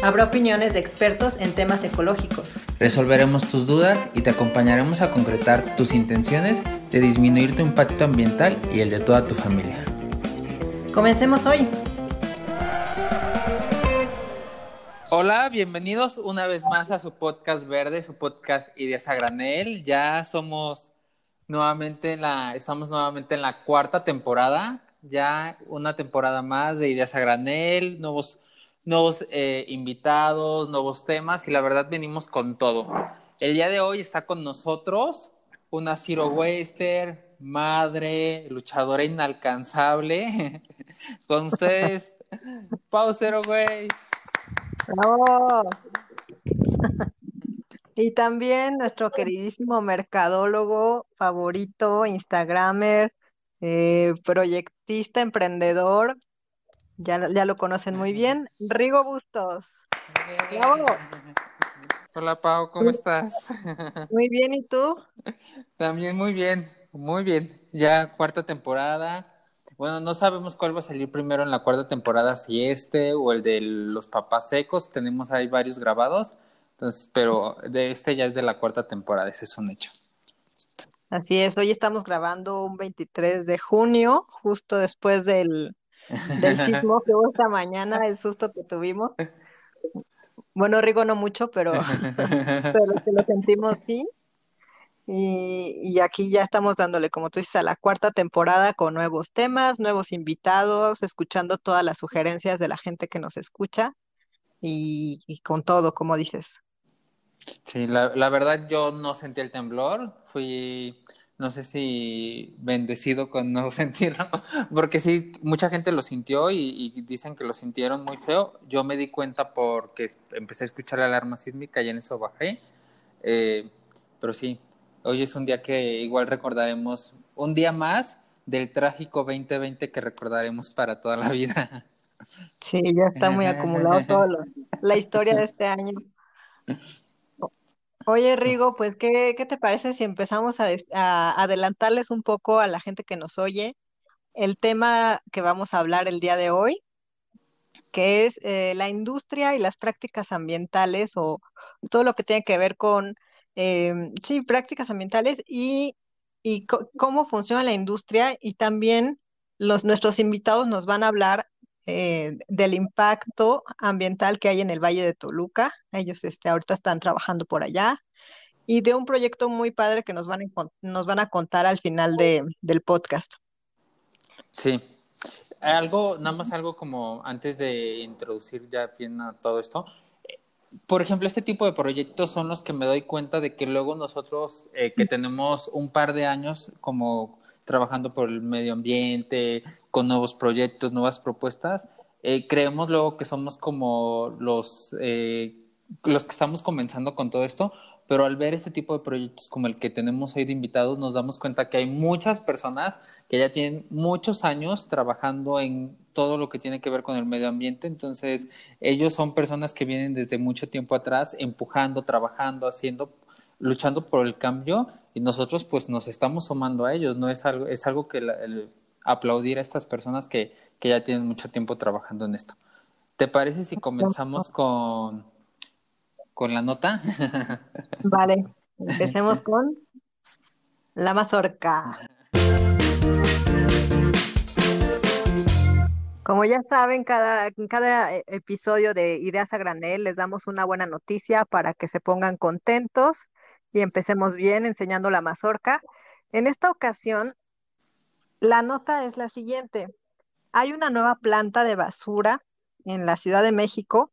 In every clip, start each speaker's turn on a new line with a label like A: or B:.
A: Habrá opiniones de expertos en temas ecológicos.
B: Resolveremos tus dudas y te acompañaremos a concretar tus intenciones de disminuir tu impacto ambiental y el de toda tu familia.
A: Comencemos hoy.
B: Hola, bienvenidos una vez más a su podcast verde, su podcast Ideas a Granel. Ya somos nuevamente en la, estamos nuevamente en la cuarta temporada, ya una temporada más de Ideas a Granel, nuevos nuevos eh, invitados, nuevos temas y la verdad venimos con todo. El día de hoy está con nosotros una Zero Waster, madre, luchadora inalcanzable. con ustedes, Pau Zero Waste.
A: Y también nuestro queridísimo mercadólogo favorito, Instagramer, eh, proyectista, emprendedor, ya, ya lo conocen muy bien. Rigo Bustos.
B: Hola Pau, ¿cómo estás?
A: Muy bien, ¿y tú?
B: También muy bien, muy bien. Ya cuarta temporada. Bueno, no sabemos cuál va a salir primero en la cuarta temporada, si este o el de los papás secos. Tenemos ahí varios grabados. Entonces, pero de este ya es de la cuarta temporada, ese es un hecho.
A: Así es, hoy estamos grabando un 23 de junio, justo después del, del chismo que hubo esta mañana, el susto que tuvimos. Bueno, Rigo no mucho, pero, pero que lo sentimos sí. Y, y, aquí ya estamos dándole, como tú dices, a la cuarta temporada con nuevos temas, nuevos invitados, escuchando todas las sugerencias de la gente que nos escucha y, y con todo, como dices.
B: Sí, la, la verdad yo no sentí el temblor, fui no sé si bendecido con no sentirlo, porque sí, mucha gente lo sintió y, dicen que lo sintieron muy feo. Yo me di cuenta porque empecé a escuchar la alarma sísmica y en eso bajé. Eh, pero sí, hoy es un día que igual recordaremos, un día más del trágico 2020 que recordaremos para toda la vida.
A: Sí, ya está muy acumulado toda la historia de este año. Oye, Rigo, pues, ¿qué, qué te parece si empezamos a, adelantarles un poco a la gente que nos oye el tema que vamos a hablar el día de hoy, que es eh, la industria y las prácticas ambientales o todo lo que tiene que ver con, em, sí, prácticas ambientales y, y cómo funciona la industria y también los, nuestros invitados nos van a hablar eh, del impacto ambiental que hay en el Valle de Toluca. Ellos este, ahorita están trabajando por allá. Y de un proyecto muy padre que nos van a, nos van a contar al final de, del podcast.
B: Sí. Algo, nada más algo como antes de introducir ya bien a todo esto. Por ejemplo, este tipo de proyectos son los que me doy cuenta de que luego nosotros eh, que tenemos un par de años como trabajando por el medio ambiente, con nuevos proyectos, nuevas propuestas, eh, creemos luego que somos como los, eh, los que estamos comenzando con todo esto, pero al ver este tipo de proyectos como el que tenemos hoy de invitados, nos damos cuenta que hay muchas personas que ya tienen muchos años trabajando en todo lo que tiene que ver con el medio ambiente, entonces ellos son personas que vienen desde mucho tiempo atrás empujando, trabajando, haciendo luchando por el cambio y nosotros pues nos estamos sumando a ellos, no es algo, es algo que el, aplaudir a estas personas que, que ya tienen mucho tiempo trabajando en esto. ¿Te parece si comenzamos con, con la nota?
A: Vale, empecemos con la mazorca. Como ya saben, cada, en cada episodio de Ideas a Granel les damos una buena noticia para que se pongan contentos y empecemos bien enseñando la mazorca. En esta ocasión, la nota es la siguiente. Hay una nueva planta de basura en la Ciudad de México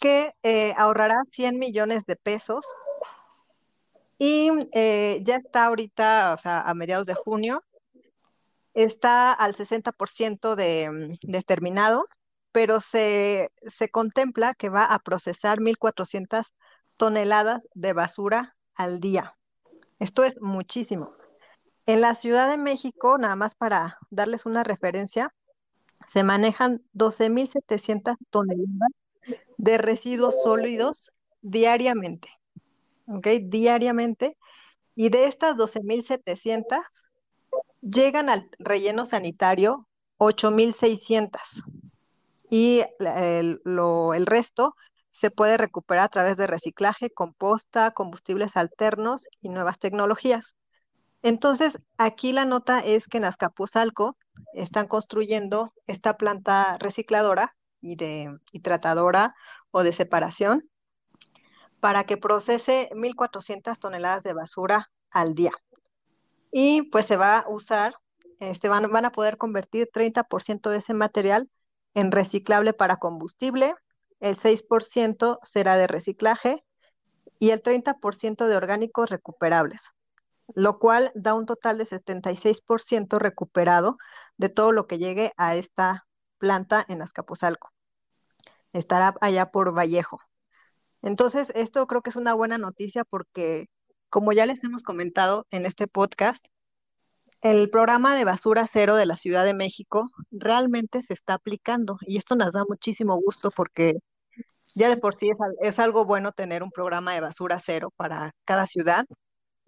A: que eh, ahorrará 100 millones de pesos y eh, ya está ahorita, o sea, a mediados de junio, está al 60% de, mm, de terminado, pero se, se contempla que va a procesar 1.400 toneladas de basura al día. Esto es muchísimo. En la Ciudad de México, nada más para darles una referencia, se manejan 12.700 toneladas de residuos sólidos diariamente. ¿Ok? Diariamente. Y de estas 12.700, llegan al relleno sanitario 8.600. Y el, el resto se puede recuperar a través de reciclaje, composta, combustibles alternos y nuevas tecnologías. Entonces, aquí la nota es que en Azcapotzalco están construyendo esta planta recicladora y, de, y tratadora o de separación para que procese 1.400 toneladas de basura al día. Y pues se va a usar, este, van, van a poder convertir 30% de ese material en reciclable para combustible, el 6% será de reciclaje y el 30% de orgánicos recuperables lo cual da un total de 76% recuperado de todo lo que llegue a esta planta en Azcapotzalco. Estará allá por Vallejo. Entonces, esto creo que es una buena noticia porque, como ya les hemos comentado en este podcast, el programa de basura cero de la Ciudad de México realmente se está aplicando y esto nos da muchísimo gusto porque ya de por sí es, es algo bueno tener un programa de basura cero para cada ciudad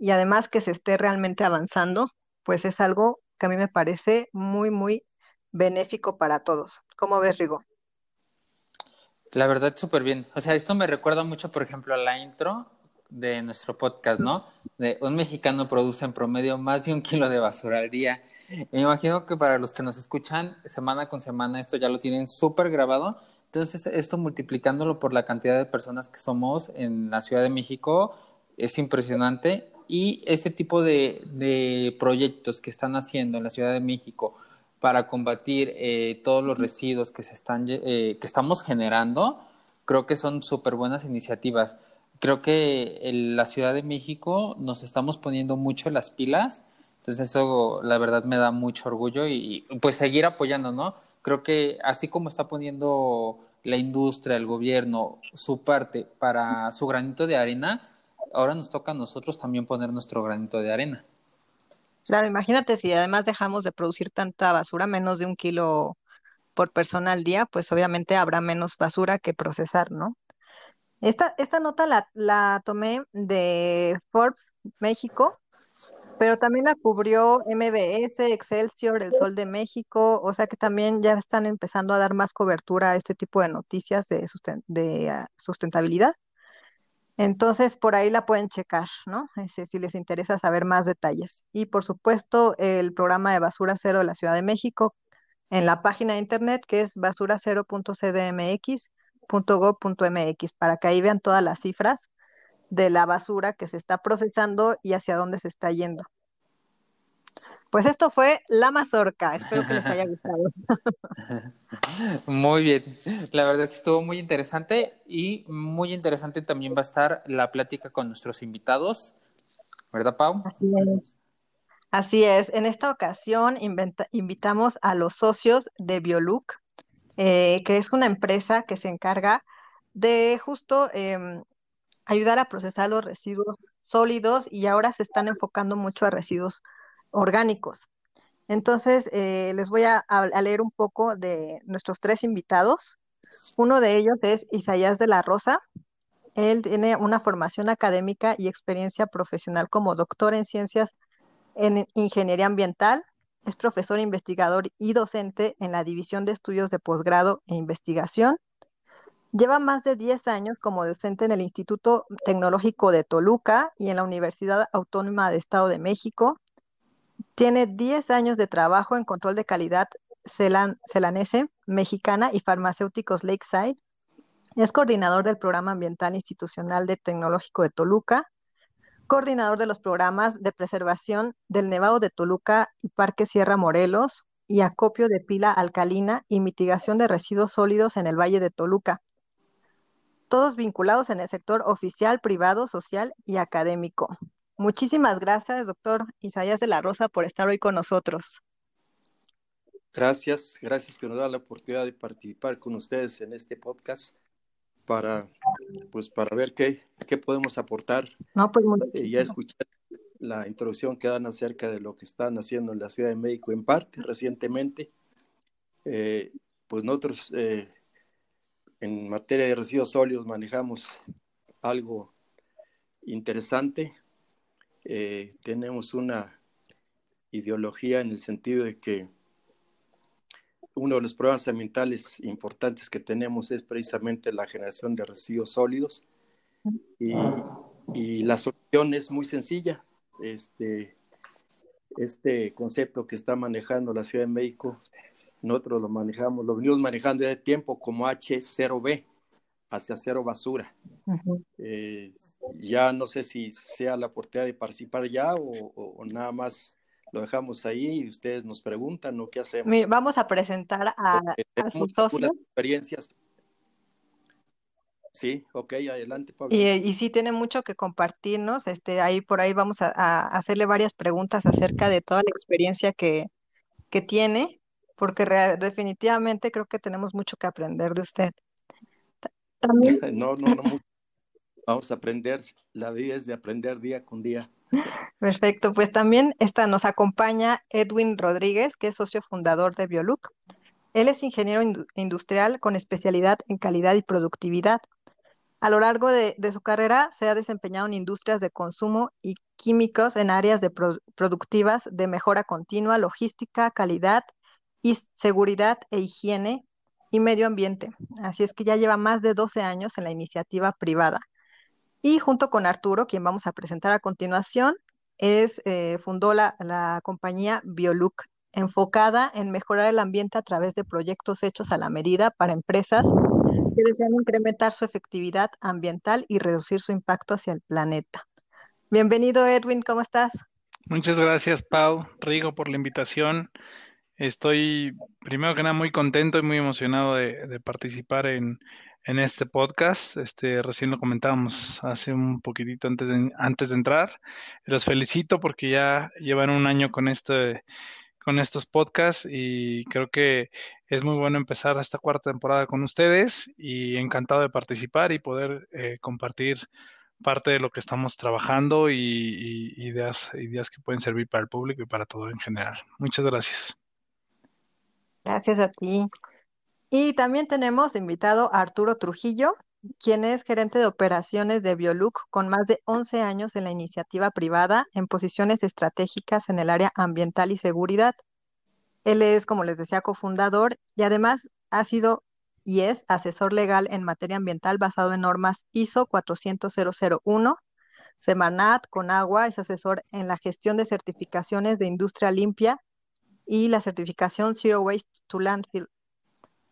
A: y además que se esté realmente avanzando, pues es algo que a mí me parece muy, muy benéfico para todos. ¿Cómo ves, Rigo?
B: La verdad, súper bien. O sea, esto me recuerda mucho, por ejemplo, a la intro de nuestro podcast, ¿no? De un mexicano produce en promedio más de un kilo de basura al día. me imagino que para los que nos escuchan semana con semana esto ya lo tienen súper grabado. Entonces, esto multiplicándolo por la cantidad de personas que somos en la Ciudad de México es impresionante y ese tipo de, proyectos que están haciendo en la Ciudad de México para combatir eh, todos los residuos que se están eh, que estamos generando, creo que son súper buenas iniciativas. Creo que en la Ciudad de México nos estamos poniendo mucho las pilas, entonces eso la verdad me da mucho orgullo y pues seguir apoyando, ¿no? Creo que así como está poniendo la industria, el gobierno, su parte para su granito de arena, ahora nos toca a nosotros también poner nuestro granito de arena.
A: Claro, imagínate si además dejamos de producir tanta basura, menos de un kilo por persona al día, pues obviamente habrá menos basura que procesar, ¿no? Esta, esta nota la, la tomé de Forbes México, pero también la cubrió MBS, Excelsior, El Sol de México, o sea que también ya están empezando a dar más cobertura a este tipo de noticias de, de ah, sustentabilidad. Entonces, por ahí la pueden checar, ¿no? si les interesa saber más detalles. Y por supuesto, el programa de Basura Cero de la Ciudad de México en la página de internet que es basuracero.cdmx.gov.mx para que ahí vean todas las cifras de la basura que se está procesando y hacia dónde se está yendo. Pues esto fue La Mazorca. Espero que les haya gustado.
B: Muy bien. La verdad es que estuvo muy interesante y muy interesante también va a estar la plática con nuestros invitados. ¿Verdad, Pau?
A: Así es. Así es. En esta ocasión invitamos a los socios de Biolook, eh, que es una empresa que se encarga de justo em, ayudar a procesar los residuos sólidos y ahora se están enfocando mucho a residuos orgánicos. Entonces, eh, les voy a, leer un poco de nuestros tres invitados. Uno de ellos es Isaías de la Rosa. Él tiene una formación académica y experiencia profesional como doctor en ciencias en ingeniería ambiental. Es profesor investigador y docente en la División de Estudios de Posgrado e Investigación. Lleva más de 10 años como docente en el Instituto Tecnológico de Toluca y en la Universidad Autónoma de Estado de México. Tiene 10 años de trabajo en control de calidad celanese, mexicana y farmacéuticos Lakeside. Es coordinador del Programa Ambiental Institucional de Tecnológico de Toluca, coordinador de los programas de preservación del Nevado de Toluca y Parque Sierra Morelos y acopio de pila alcalina y mitigación de residuos sólidos en el Valle de Toluca. Todos vinculados en el sector oficial, privado, social y académico. Muchísimas gracias, doctor Isaías de la Rosa, por estar hoy con nosotros.
C: Gracias, gracias que nos da la oportunidad de participar con ustedes en este podcast para, pues, para ver qué, qué podemos aportar
A: no, pues,
C: y ya escuchar la introducción que dan acerca de lo que están haciendo en la Ciudad de México en parte recientemente. Eh, pues nosotros eh, en materia de residuos sólidos manejamos algo interesante. Eh, tenemos una ideología en el sentido de que uno de los problemas ambientales importantes que tenemos es precisamente la generación de residuos sólidos y, y la solución es muy sencilla. Este, este concepto que está manejando la Ciudad de México, nosotros lo manejamos, lo venimos manejando de tiempo como H0B, hacia cero basura. Eh, ya no sé si sea la oportunidad de participar ya o, nada más lo dejamos ahí y ustedes nos preguntan o qué hacemos.
A: Vamos a presentar a, a sus socios.
C: experiencias Sí, ok, adelante, Pablo.
A: Y, y, sí tiene mucho que compartirnos, este, ahí por ahí vamos a, hacerle varias preguntas acerca de toda la experiencia que, que tiene, porque definitivamente creo que tenemos mucho que aprender de usted.
C: También. No, no, no, vamos a aprender, la vida es de aprender día con día.
A: Perfecto, pues también esta nos acompaña Edwin Rodríguez, que es socio fundador de Bioluc. Él es ingeniero industrial con especialidad en calidad y productividad. A lo largo de, su carrera se ha desempeñado en industrias de consumo y químicos en áreas de productivas de mejora continua, logística, calidad y seguridad e higiene y medio ambiente. Así es que ya lleva más de 12 años en la iniciativa privada. Y junto con Arturo, quien vamos a presentar a continuación, es, eh, fundó la, la compañía Bioluc, enfocada en mejorar el ambiente a través de proyectos hechos a la medida para empresas que desean incrementar su efectividad ambiental y reducir su impacto hacia el planeta. Bienvenido, Edwin, ¿cómo estás?
D: Muchas gracias, Pau, Rigo, por la invitación. Estoy, primero que nada, muy contento y muy emocionado de, participar en, este podcast. Este, recién lo comentábamos hace un poquitito antes de, antes de entrar. Los felicito porque ya llevan un año con este con estos podcasts y creo que es muy bueno empezar esta cuarta temporada con ustedes y encantado de participar y poder eh, compartir parte de lo que estamos trabajando y, ideas, ideas que pueden servir para el público y para todo en general. Muchas gracias.
A: Gracias a ti. Y también tenemos invitado a Arturo Trujillo, quien es gerente de operaciones de Bioluc con más de 11 años en la iniciativa privada en posiciones estratégicas en el área ambiental y seguridad. Él es, como les decía, cofundador y además ha sido y es asesor legal en materia ambiental basado en normas ISO 40001. Semanat, con agua, es asesor en la gestión de certificaciones de industria limpia y la certificación Zero Waste to Landfill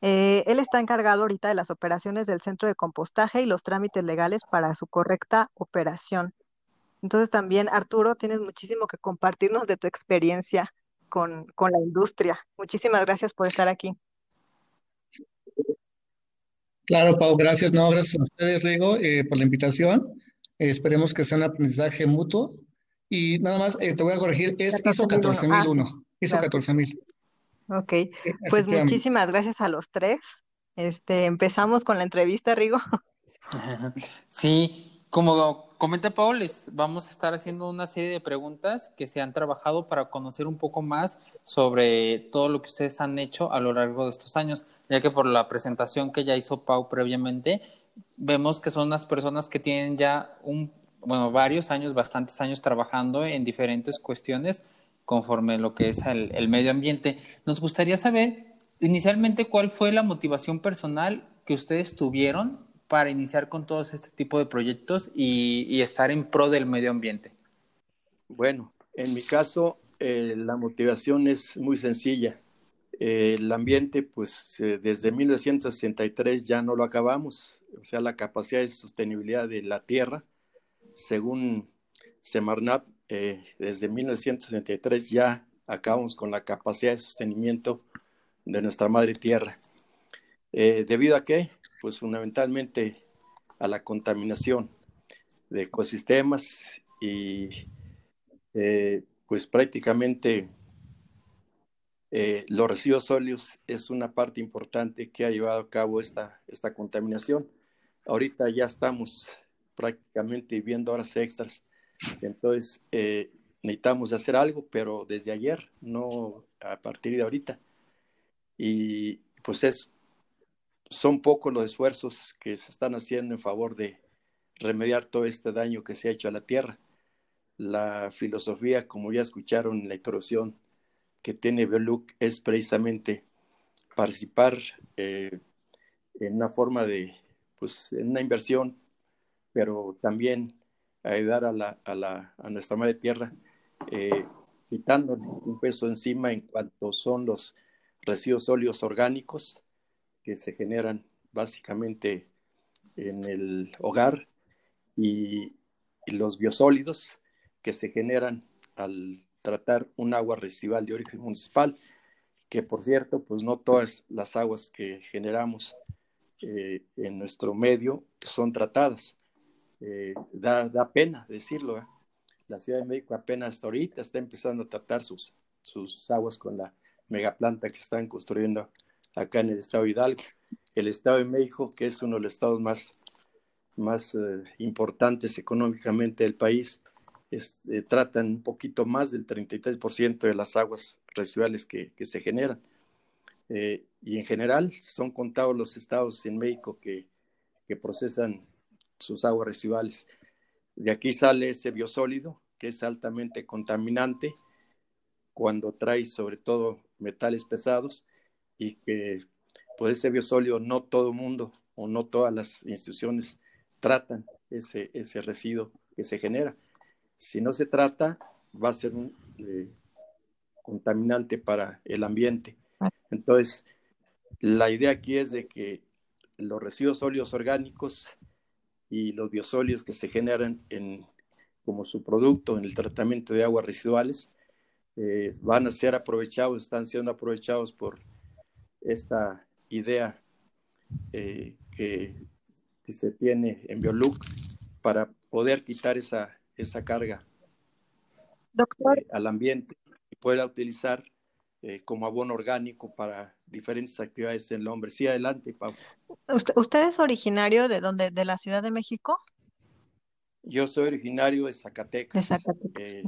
A: eh, él está encargado ahorita de las operaciones del centro de compostaje y los trámites legales para su correcta operación. Entonces también, Arturo, tienes muchísimo que compartirnos de tu experiencia con, la industria. Muchísimas gracias por estar aquí.
E: Claro, Pau, gracias. No, gracias a ustedes, Rigo, eh, por la invitación. esperemos que sea un aprendizaje mutuo. Y nada más, eh, te voy a corregir, es ISO 14001. Ah, ISO 14000.
A: Ok, pues muchísimas gracias a los tres. Este, empezamos con la entrevista, Rigo.
B: Sí, como comenta Paul, vamos a estar haciendo una serie de preguntas que se han trabajado para conocer un poco más sobre todo lo que ustedes han hecho a lo largo de estos años, ya que por la presentación que ya hizo Pau previamente, vemos que son unas personas que tienen ya un, bueno, varios años, bastantes años trabajando en diferentes cuestiones conforme lo que es el, medio ambiente. Nos gustaría saber inicialmente cuál fue la motivación personal que ustedes tuvieron para iniciar con todos este tipo de proyectos y, estar en pro del medio ambiente.
C: Bueno, en mi caso, eh, la motivación es muy sencilla. Eh, el ambiente, pues desde 1963 ya no lo acabamos, o sea, la capacidad de sostenibilidad de la Tierra, según Semarnat, eh, desde 1963 ya acabamos con la capacidad de sostenimiento de nuestra madre tierra. Eh, ¿Debido a qué? Pues fundamentalmente a la contaminación de ecosistemas y eh, pues prácticamente los residuos sólidos es una parte importante que ha llevado a cabo esta, esta contaminación. Ahorita ya estamos prácticamente viviendo horas extras entonces, eh, necesitamos hacer algo, pero desde ayer, no a partir de ahorita. Y pues es, son pocos los esfuerzos que se están haciendo en favor de remediar todo este daño que se ha hecho a la tierra. La filosofía, como ya escucharon en la introducción, que tiene Beluc es precisamente participar eh, en una forma de, pues, en una inversión, pero también ayudar a, la, a, la, a nuestra madre tierra, eh, quitando un peso encima en cuanto son los residuos sólidos orgánicos que se generan básicamente en el hogar y, y los biosólidos que se generan al tratar un agua residual de origen municipal, que por cierto, pues no todas las aguas que generamos eh, en nuestro medio son tratadas. Eh, da, da, pena decirlo. ¿eh? La Ciudad de México apenas hasta ahorita está empezando a tratar sus, sus aguas con la megaplanta que están construyendo acá en el estado de Hidalgo. El estado de México, que es uno de los estados más, más importantes económicamente del país, este, tratan un poquito más del 33% de las aguas residuales que, se generan. Eh, y en general son contados los estados en México que, que, procesan sus aguas residuales. De aquí sale ese biosólido que es altamente contaminante cuando trae sobre todo metales pesados y que pues ese biosólido no todo mundo o no todas las instituciones tratan ese, ese residuo que se genera. Si no se trata, va a ser un eh, contaminante para el ambiente. Entonces, la idea aquí es de que los residuos sólidos orgánicos y los biosólidos que se generan en, como su producto en el tratamiento de aguas residuales eh, van a ser aprovechados, están siendo aprovechados por esta idea eh, que, que, se tiene en Bioluc para poder quitar esa esa carga
A: Doctor.
C: Eh, al ambiente y pueda utilizar eh, como abono orgánico para diferentes actividades en el hombre. Sí, adelante, Pablo.
A: ¿Usted, es originario de dónde? ¿De la Ciudad de México?
C: Yo soy originario de Zacatecas,
A: de Zacatecas.
C: Eh,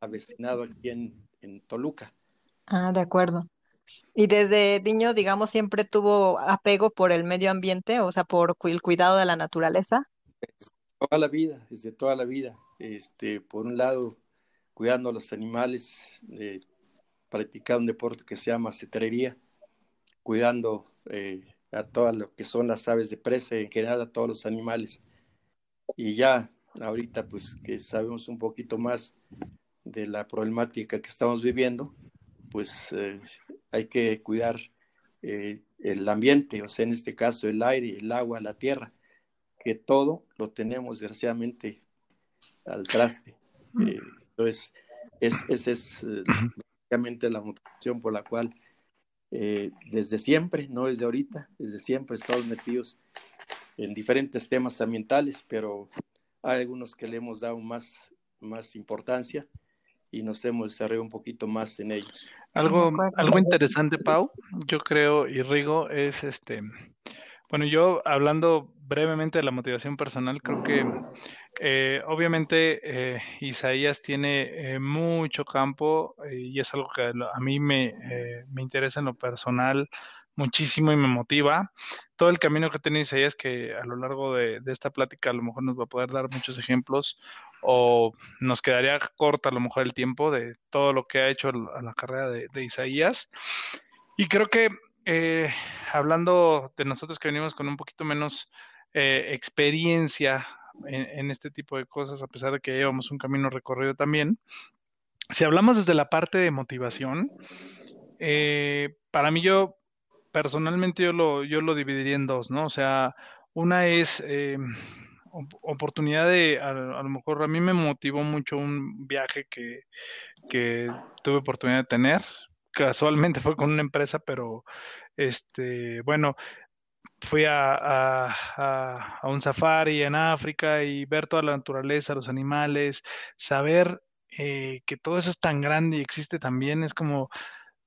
C: avecinado aquí en, en Toluca.
A: Ah, de acuerdo. Y desde niño, digamos, siempre tuvo apego por el medio ambiente, o sea, por el cuidado de la naturaleza.
C: Toda la vida, desde toda la vida este, por un lado, cuidando a los animales, eh, practicando un deporte que se llama cetrería, cuidando eh, a todas lo que son las aves de presa, en general a todos los animales. Y ya ahorita, pues que sabemos un poquito más de la problemática que estamos viviendo, pues eh, hay que cuidar eh, el ambiente, o sea, en este caso el aire, el agua, la tierra, que todo lo tenemos desgraciadamente al traste. Eh, entonces, es, esa es eh, básicamente la motivación por la cual eh, desde siempre, no desde ahorita, desde siempre estamos metidos en diferentes temas ambientales, pero hay algunos que le hemos dado más, más importancia y nos hemos desarrollado un poquito más en ellos.
D: Algo, algo interesante, Pau, yo creo, y Rigo, es este, bueno, yo hablando brevemente de la motivación personal, creo que eh, obviamente eh, Isaías tiene eh, mucho campo eh, y es algo que a mí me, eh, me, interesa en lo personal muchísimo y me motiva. Todo el camino que tiene Isaías, que a lo largo de, esta plática a lo mejor nos va a poder dar muchos ejemplos o nos quedaría corta a lo mejor el tiempo de todo lo que ha hecho a la carrera de, de Isaías. Y creo que hablando de nosotros que venimos con un poquito menos experiencia en, este tipo de cosas, a pesar de que llevamos un camino recorrido también. Si hablamos desde la parte de motivación, eh, para mí yo personalmente yo lo, yo lo dividiría en dos, ¿no? O sea, una es eh, oportunidad de, a, a, lo mejor a mí me motivó mucho un viaje que, que tuve oportunidad de tener. Casualmente fue con una empresa, pero este, bueno, fui a, a, a, un safari en África y ver toda la naturaleza, los animales, saber eh, que todo eso es tan grande y existe también, es como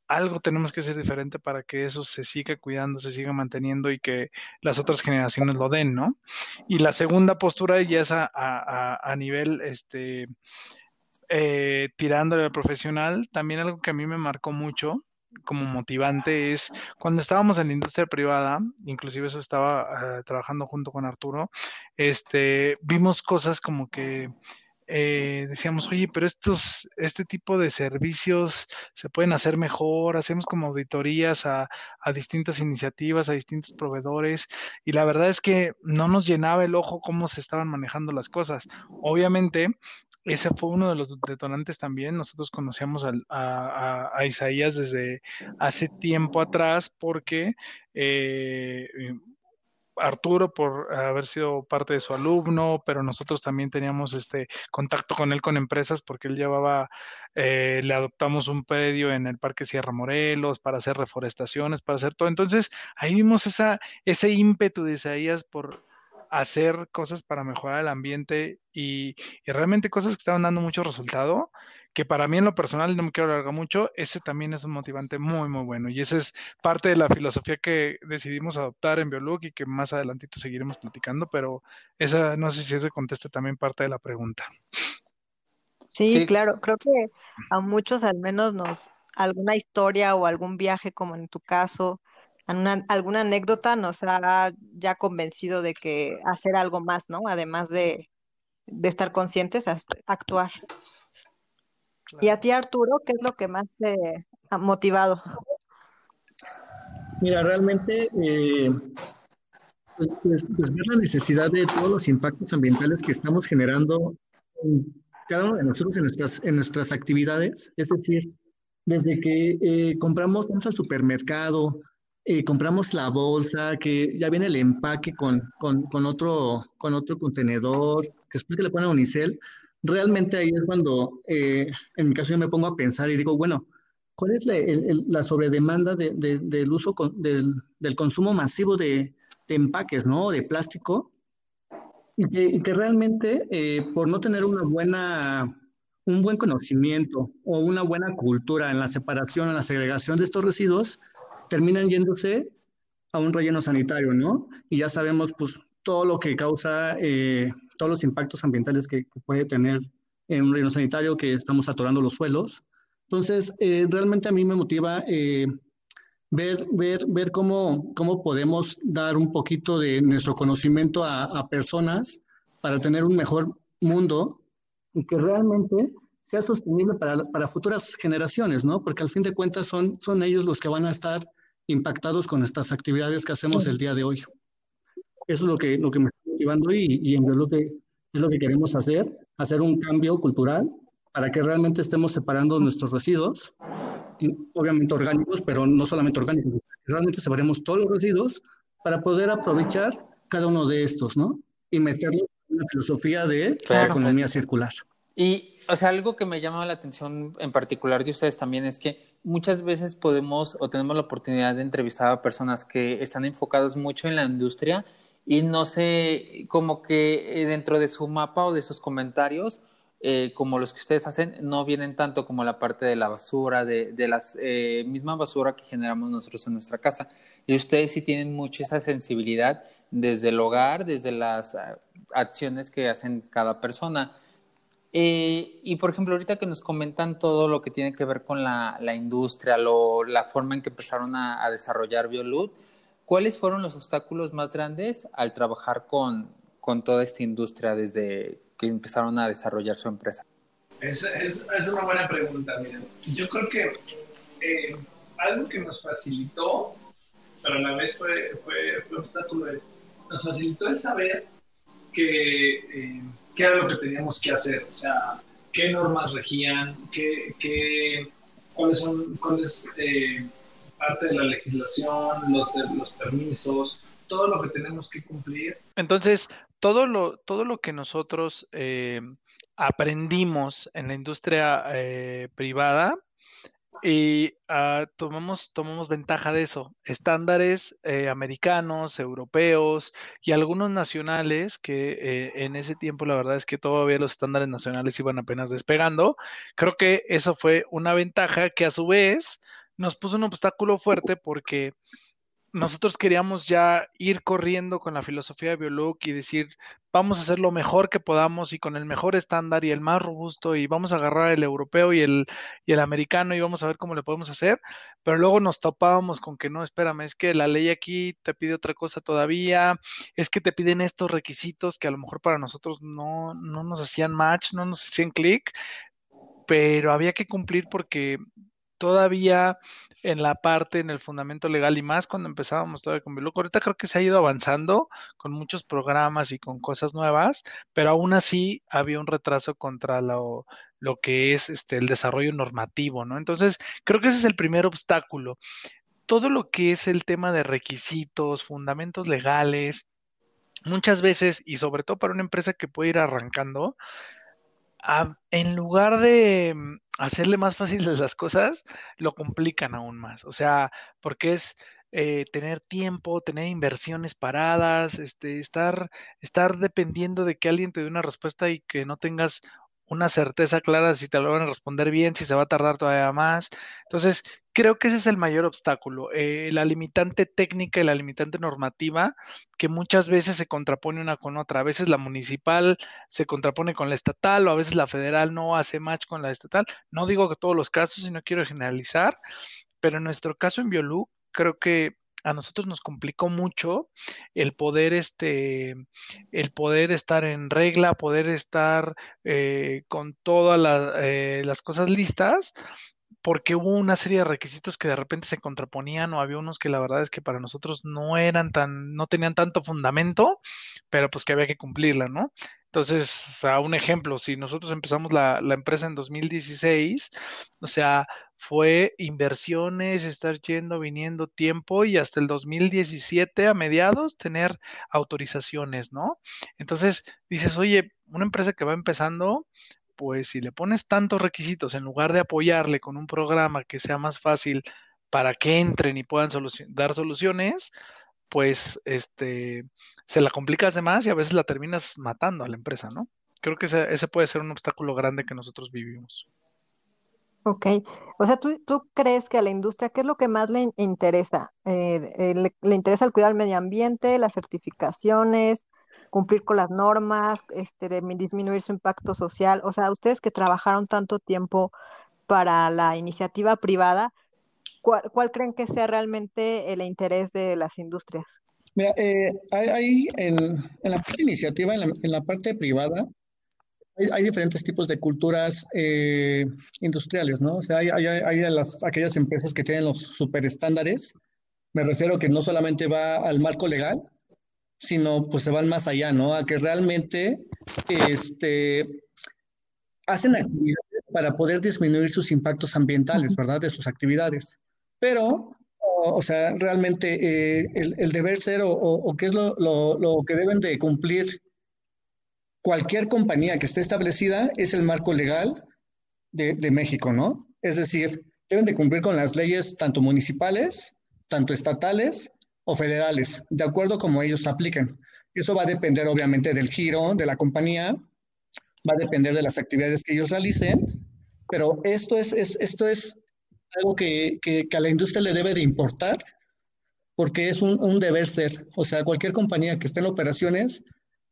D: algo tenemos que hacer diferente para que eso se siga cuidando, se siga manteniendo y que las otras generaciones lo den, ¿no? Y la segunda postura ya es a, nivel este, eh, tirándole al profesional, también algo que a mí me marcó mucho como motivante es cuando estábamos en la industria privada, inclusive eso estaba eh, trabajando junto con Arturo, este, vimos cosas como que eh, decíamos, oye, pero estos, este tipo de servicios se pueden hacer mejor, hacemos como auditorías a, a, distintas iniciativas, a distintos proveedores, y la verdad es que no nos llenaba el ojo cómo se estaban manejando las cosas. Obviamente, ese fue uno de los detonantes también. Nosotros conocíamos a, Isaías desde hace tiempo atrás porque eh, Arturo por haber sido parte de su alumno, pero nosotros también teníamos este contacto con él con empresas porque él llevaba, eh, le adoptamos un predio en el Parque Sierra Morelos para hacer reforestaciones, para hacer todo. Entonces ahí vimos esa, ese ímpetu de Isaías por hacer cosas para mejorar el ambiente y, y realmente cosas que estaban dando mucho resultado que para mí en lo personal, no me quiero alargar mucho, ese también es un motivante muy, muy bueno. Y esa es parte de la filosofía que decidimos adoptar en Biolog y que más adelantito seguiremos platicando, pero esa, no sé si ese conteste también parte de la pregunta.
A: Sí, claro, creo que a muchos al menos nos, alguna historia o algún viaje como en tu caso, alguna anécdota nos ha ya convencido de que hacer algo más, ¿no? Además de, de estar conscientes, actuar. Y a ti, Arturo, ¿qué es lo que más te ha motivado?
E: Mira, realmente, eh, pues, pues, pues, ver la necesidad de todos los impactos ambientales que estamos generando en cada uno de nosotros en nuestras, en nuestras actividades, es decir, desde que eh, compramos, vamos al supermercado, eh, compramos la bolsa, que ya viene el empaque con, con, con, otro, con otro contenedor, que después que le ponen unicel, realmente ahí es cuando, eh, en mi caso, yo me pongo a pensar y digo, bueno, ¿cuál es la, sobredemanda del uso del, consumo masivo de, empaques, ¿no? De plástico. Y que, realmente, eh, por no tener una buena, un buen conocimiento o una buena cultura en la separación, en la segregación de estos residuos, terminan yéndose a un relleno sanitario, ¿no? Y ya sabemos, pues, todo lo que causa eh, todos los impactos ambientales que, puede tener en un reino sanitario, que estamos saturando los suelos. Entonces, eh, realmente a mí me motiva eh, ver, ver, ver cómo, cómo podemos dar un poquito de nuestro conocimiento a, personas para tener un mejor mundo y que realmente sea sostenible para, para, futuras generaciones, ¿no? Porque al fin de cuentas son, son ellos los que van a estar impactados con estas actividades que hacemos el día de hoy. Eso es lo que, lo que me y, y en lo que es lo que queremos hacer, hacer un cambio cultural para que realmente estemos separando nuestros residuos, obviamente orgánicos, pero no solamente orgánicos, realmente separemos todos los residuos para poder aprovechar cada uno de estos, ¿no? Y meterlo en una filosofía de la economía circular.
B: Y, o sea, algo que me llama la atención en particular de ustedes también es que muchas veces podemos o tenemos la oportunidad de entrevistar a personas que están enfocadas mucho en la industria y no sé, como que eh, dentro de su mapa o de sus comentarios, eh, como los que ustedes hacen, no vienen tanto como la parte de la basura, de, de la eh, misma basura que generamos nosotros en nuestra casa. Y ustedes sí tienen mucho esa sensibilidad desde el hogar, desde las ah, acciones que hacen cada persona. Y por ejemplo, ahorita que nos comentan todo lo que tiene que ver con la, la industria, lo, la forma en que empezaron a, desarrollar BioLoot, ¿Cuáles fueron los obstáculos más grandes al trabajar con, con toda esta industria desde que empezaron a desarrollar su empresa?
F: Es, es, es una buena pregunta, miren. Yo creo que eh, algo que nos facilitó, pero a la vez fue, fue, fue obstáculo, es, nos facilitó el saber que, eh, qué era lo que teníamos que hacer, o sea, qué normas regían, qué, qué, cuáles son, cuáles... Eh, parte de la legislación, los, los permisos, todo lo que tenemos que cumplir.
D: Entonces, todo lo, todo lo que nosotros eh, aprendimos en la industria eh, privada y uh, tomamos, tomamos ventaja de eso. Estándares eh, americanos, europeos y algunos nacionales que eh, en ese tiempo la verdad es que todavía los estándares nacionales iban apenas despegando. Creo que eso fue una ventaja que a su vez nos puso un obstáculo fuerte porque nosotros queríamos ya ir corriendo con la filosofía de Biolook y decir, vamos a hacer lo mejor que podamos y con el mejor estándar y el más robusto y vamos a agarrar el europeo y el, y el americano y vamos a ver cómo le podemos hacer, pero luego nos topábamos con que no, espérame, es que la ley aquí te pide otra cosa todavía, es que te piden estos requisitos que a lo mejor para nosotros no, no nos hacían match, no nos hacían clic, pero había que cumplir porque todavía en la parte, en el fundamento legal y más cuando empezábamos todavía con Biloco. Ahorita creo que se ha ido avanzando con muchos programas y con cosas nuevas, pero aún así había un retraso contra lo, lo que es este, el desarrollo normativo, ¿no? Entonces, creo que ese es el primer obstáculo. Todo lo que es el tema de requisitos, fundamentos legales, muchas veces, y sobre todo para una empresa que puede ir arrancando, en lugar de mm, hacerle más fáciles las cosas, lo complican aún más. O sea, porque es eh, tener tiempo, tener inversiones paradas, este, estar, estar dependiendo de que alguien te dé una respuesta y que no tengas una certeza clara si te lo van a responder bien, si se va a tardar todavía más. Entonces, creo que ese es el mayor obstáculo, eh, la limitante técnica y la limitante normativa, que muchas veces se contrapone una con otra. A veces la municipal se contrapone con la estatal o a veces la federal no hace match con la estatal. No digo que todos los casos y no quiero generalizar, pero en nuestro caso en Biolú, creo que a nosotros nos complicó mucho el poder este el poder estar en regla poder estar eh, con todas eh, las cosas listas porque hubo una serie de requisitos que de repente se contraponían o había unos que la verdad es que para nosotros no eran tan, no tenían tanto fundamento, pero pues que había que cumplirla, ¿no? Entonces, o un ejemplo, si nosotros empezamos la, la empresa en 2016, o sea, fue inversiones, estar yendo, viniendo tiempo y hasta el 2017 a mediados tener autorizaciones, ¿no? Entonces dices, oye, una empresa que va empezando, pues si le pones tantos requisitos en lugar de apoyarle con un programa que sea más fácil para que entren y puedan dar soluciones, pues este se la complicas de más y a veces la terminas matando a la empresa, ¿no? Creo que ese, puede ser un obstáculo grande que nosotros vivimos.
A: Ok, o sea, ¿tú, tú crees que a la industria, ¿qué es lo que más le interesa? Eh, eh, le, le, interesa el cuidado del medio ambiente, las certificaciones, cumplir con las normas, este, de disminuir su impacto social. O sea, ustedes que trabajaron tanto tiempo para la iniciativa privada, ¿cuál, creen que sea realmente el interés de las industrias?
E: Mira, eh, hay, en, en, la parte iniciativa, en la, en la parte privada, hay, hay, diferentes tipos de culturas eh, industriales, ¿no? O sea, hay, hay, hay las, aquellas empresas que tienen los superestándares. Me refiero que no solamente va al marco legal, sino pues se van más allá, ¿no? A que realmente este, hacen actividades para poder disminuir sus impactos ambientales, ¿verdad? De sus actividades. Pero, o, sea, realmente eh, el, deber ser o, qué es lo, que deben de cumplir cualquier compañía que esté establecida es el marco legal de, México, ¿no? Es decir, deben de cumplir con las leyes tanto municipales, tanto estatales, o federales, de acuerdo como ellos apliquen. Eso va a depender obviamente del giro de la compañía, va a depender de las actividades que ellos realicen, pero esto es, es esto es algo que, que, a la industria le debe de importar, porque es un, un, deber ser. O sea, cualquier compañía que esté en operaciones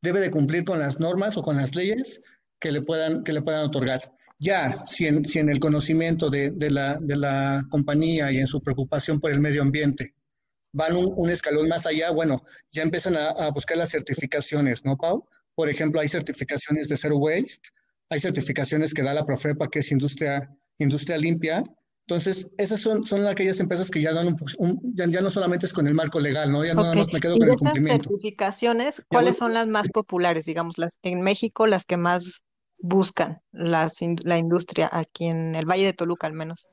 E: debe de cumplir con las normas o con las leyes que le puedan, que le puedan otorgar. Ya, si en, si en el conocimiento de, de, la, de la compañía y en su preocupación por el medio ambiente van un, un escalón más allá, bueno, ya empiezan a, a, buscar las certificaciones, ¿no, Pau? Por ejemplo, hay certificaciones de Zero Waste, hay certificaciones que da la Profepa, que es industria, industria limpia. Entonces, esas son, son aquellas empresas que ya dan un, un ya, ya, no solamente es con el marco legal, ¿no? Ya okay. nada más me quedo
A: ¿Y
E: con el cumplimiento.
A: certificaciones, ¿cuáles son las más populares, digamos, las en México, las que más buscan las, la industria aquí en el Valle de Toluca al menos?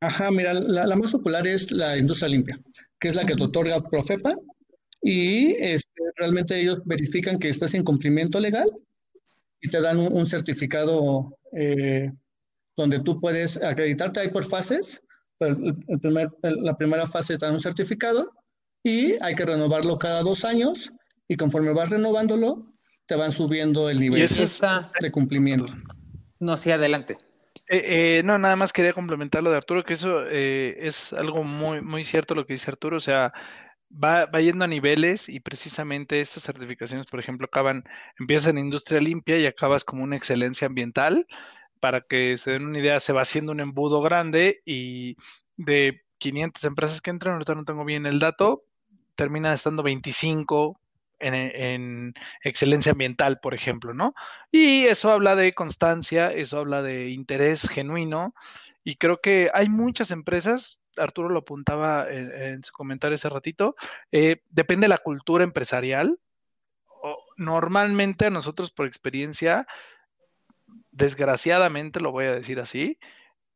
E: Ajá, mira, la, la, más popular es la industria limpia, que es la que te otorga Profepa y este, realmente ellos verifican que estás en cumplimiento legal y te dan un, un certificado eh, donde tú puedes acreditarte ahí por fases. El, el primer, el, la primera fase te dan un certificado y hay que renovarlo cada dos años y conforme vas renovándolo te van subiendo el nivel
B: está...
E: de cumplimiento.
B: No, sí, adelante.
D: Eh, eh, no, nada más quería complementar lo de Arturo, que eso eh, es algo muy, muy cierto lo que dice Arturo, o sea, va, va yendo a niveles y precisamente estas certificaciones, por ejemplo, acaban, empiezas en industria limpia y acabas como una excelencia ambiental, para que se den una idea, se va haciendo un embudo grande y de 500 empresas que entran, ahorita no tengo bien el dato, terminan estando 25 en, en, excelencia ambiental, por ejemplo, ¿no? Y eso habla de constancia, eso habla de interés genuino, y creo que hay muchas empresas, Arturo lo apuntaba en, en su comentario hace ratito, eh, depende de la cultura empresarial. Normalmente a nosotros por experiencia, desgraciadamente lo voy a decir así,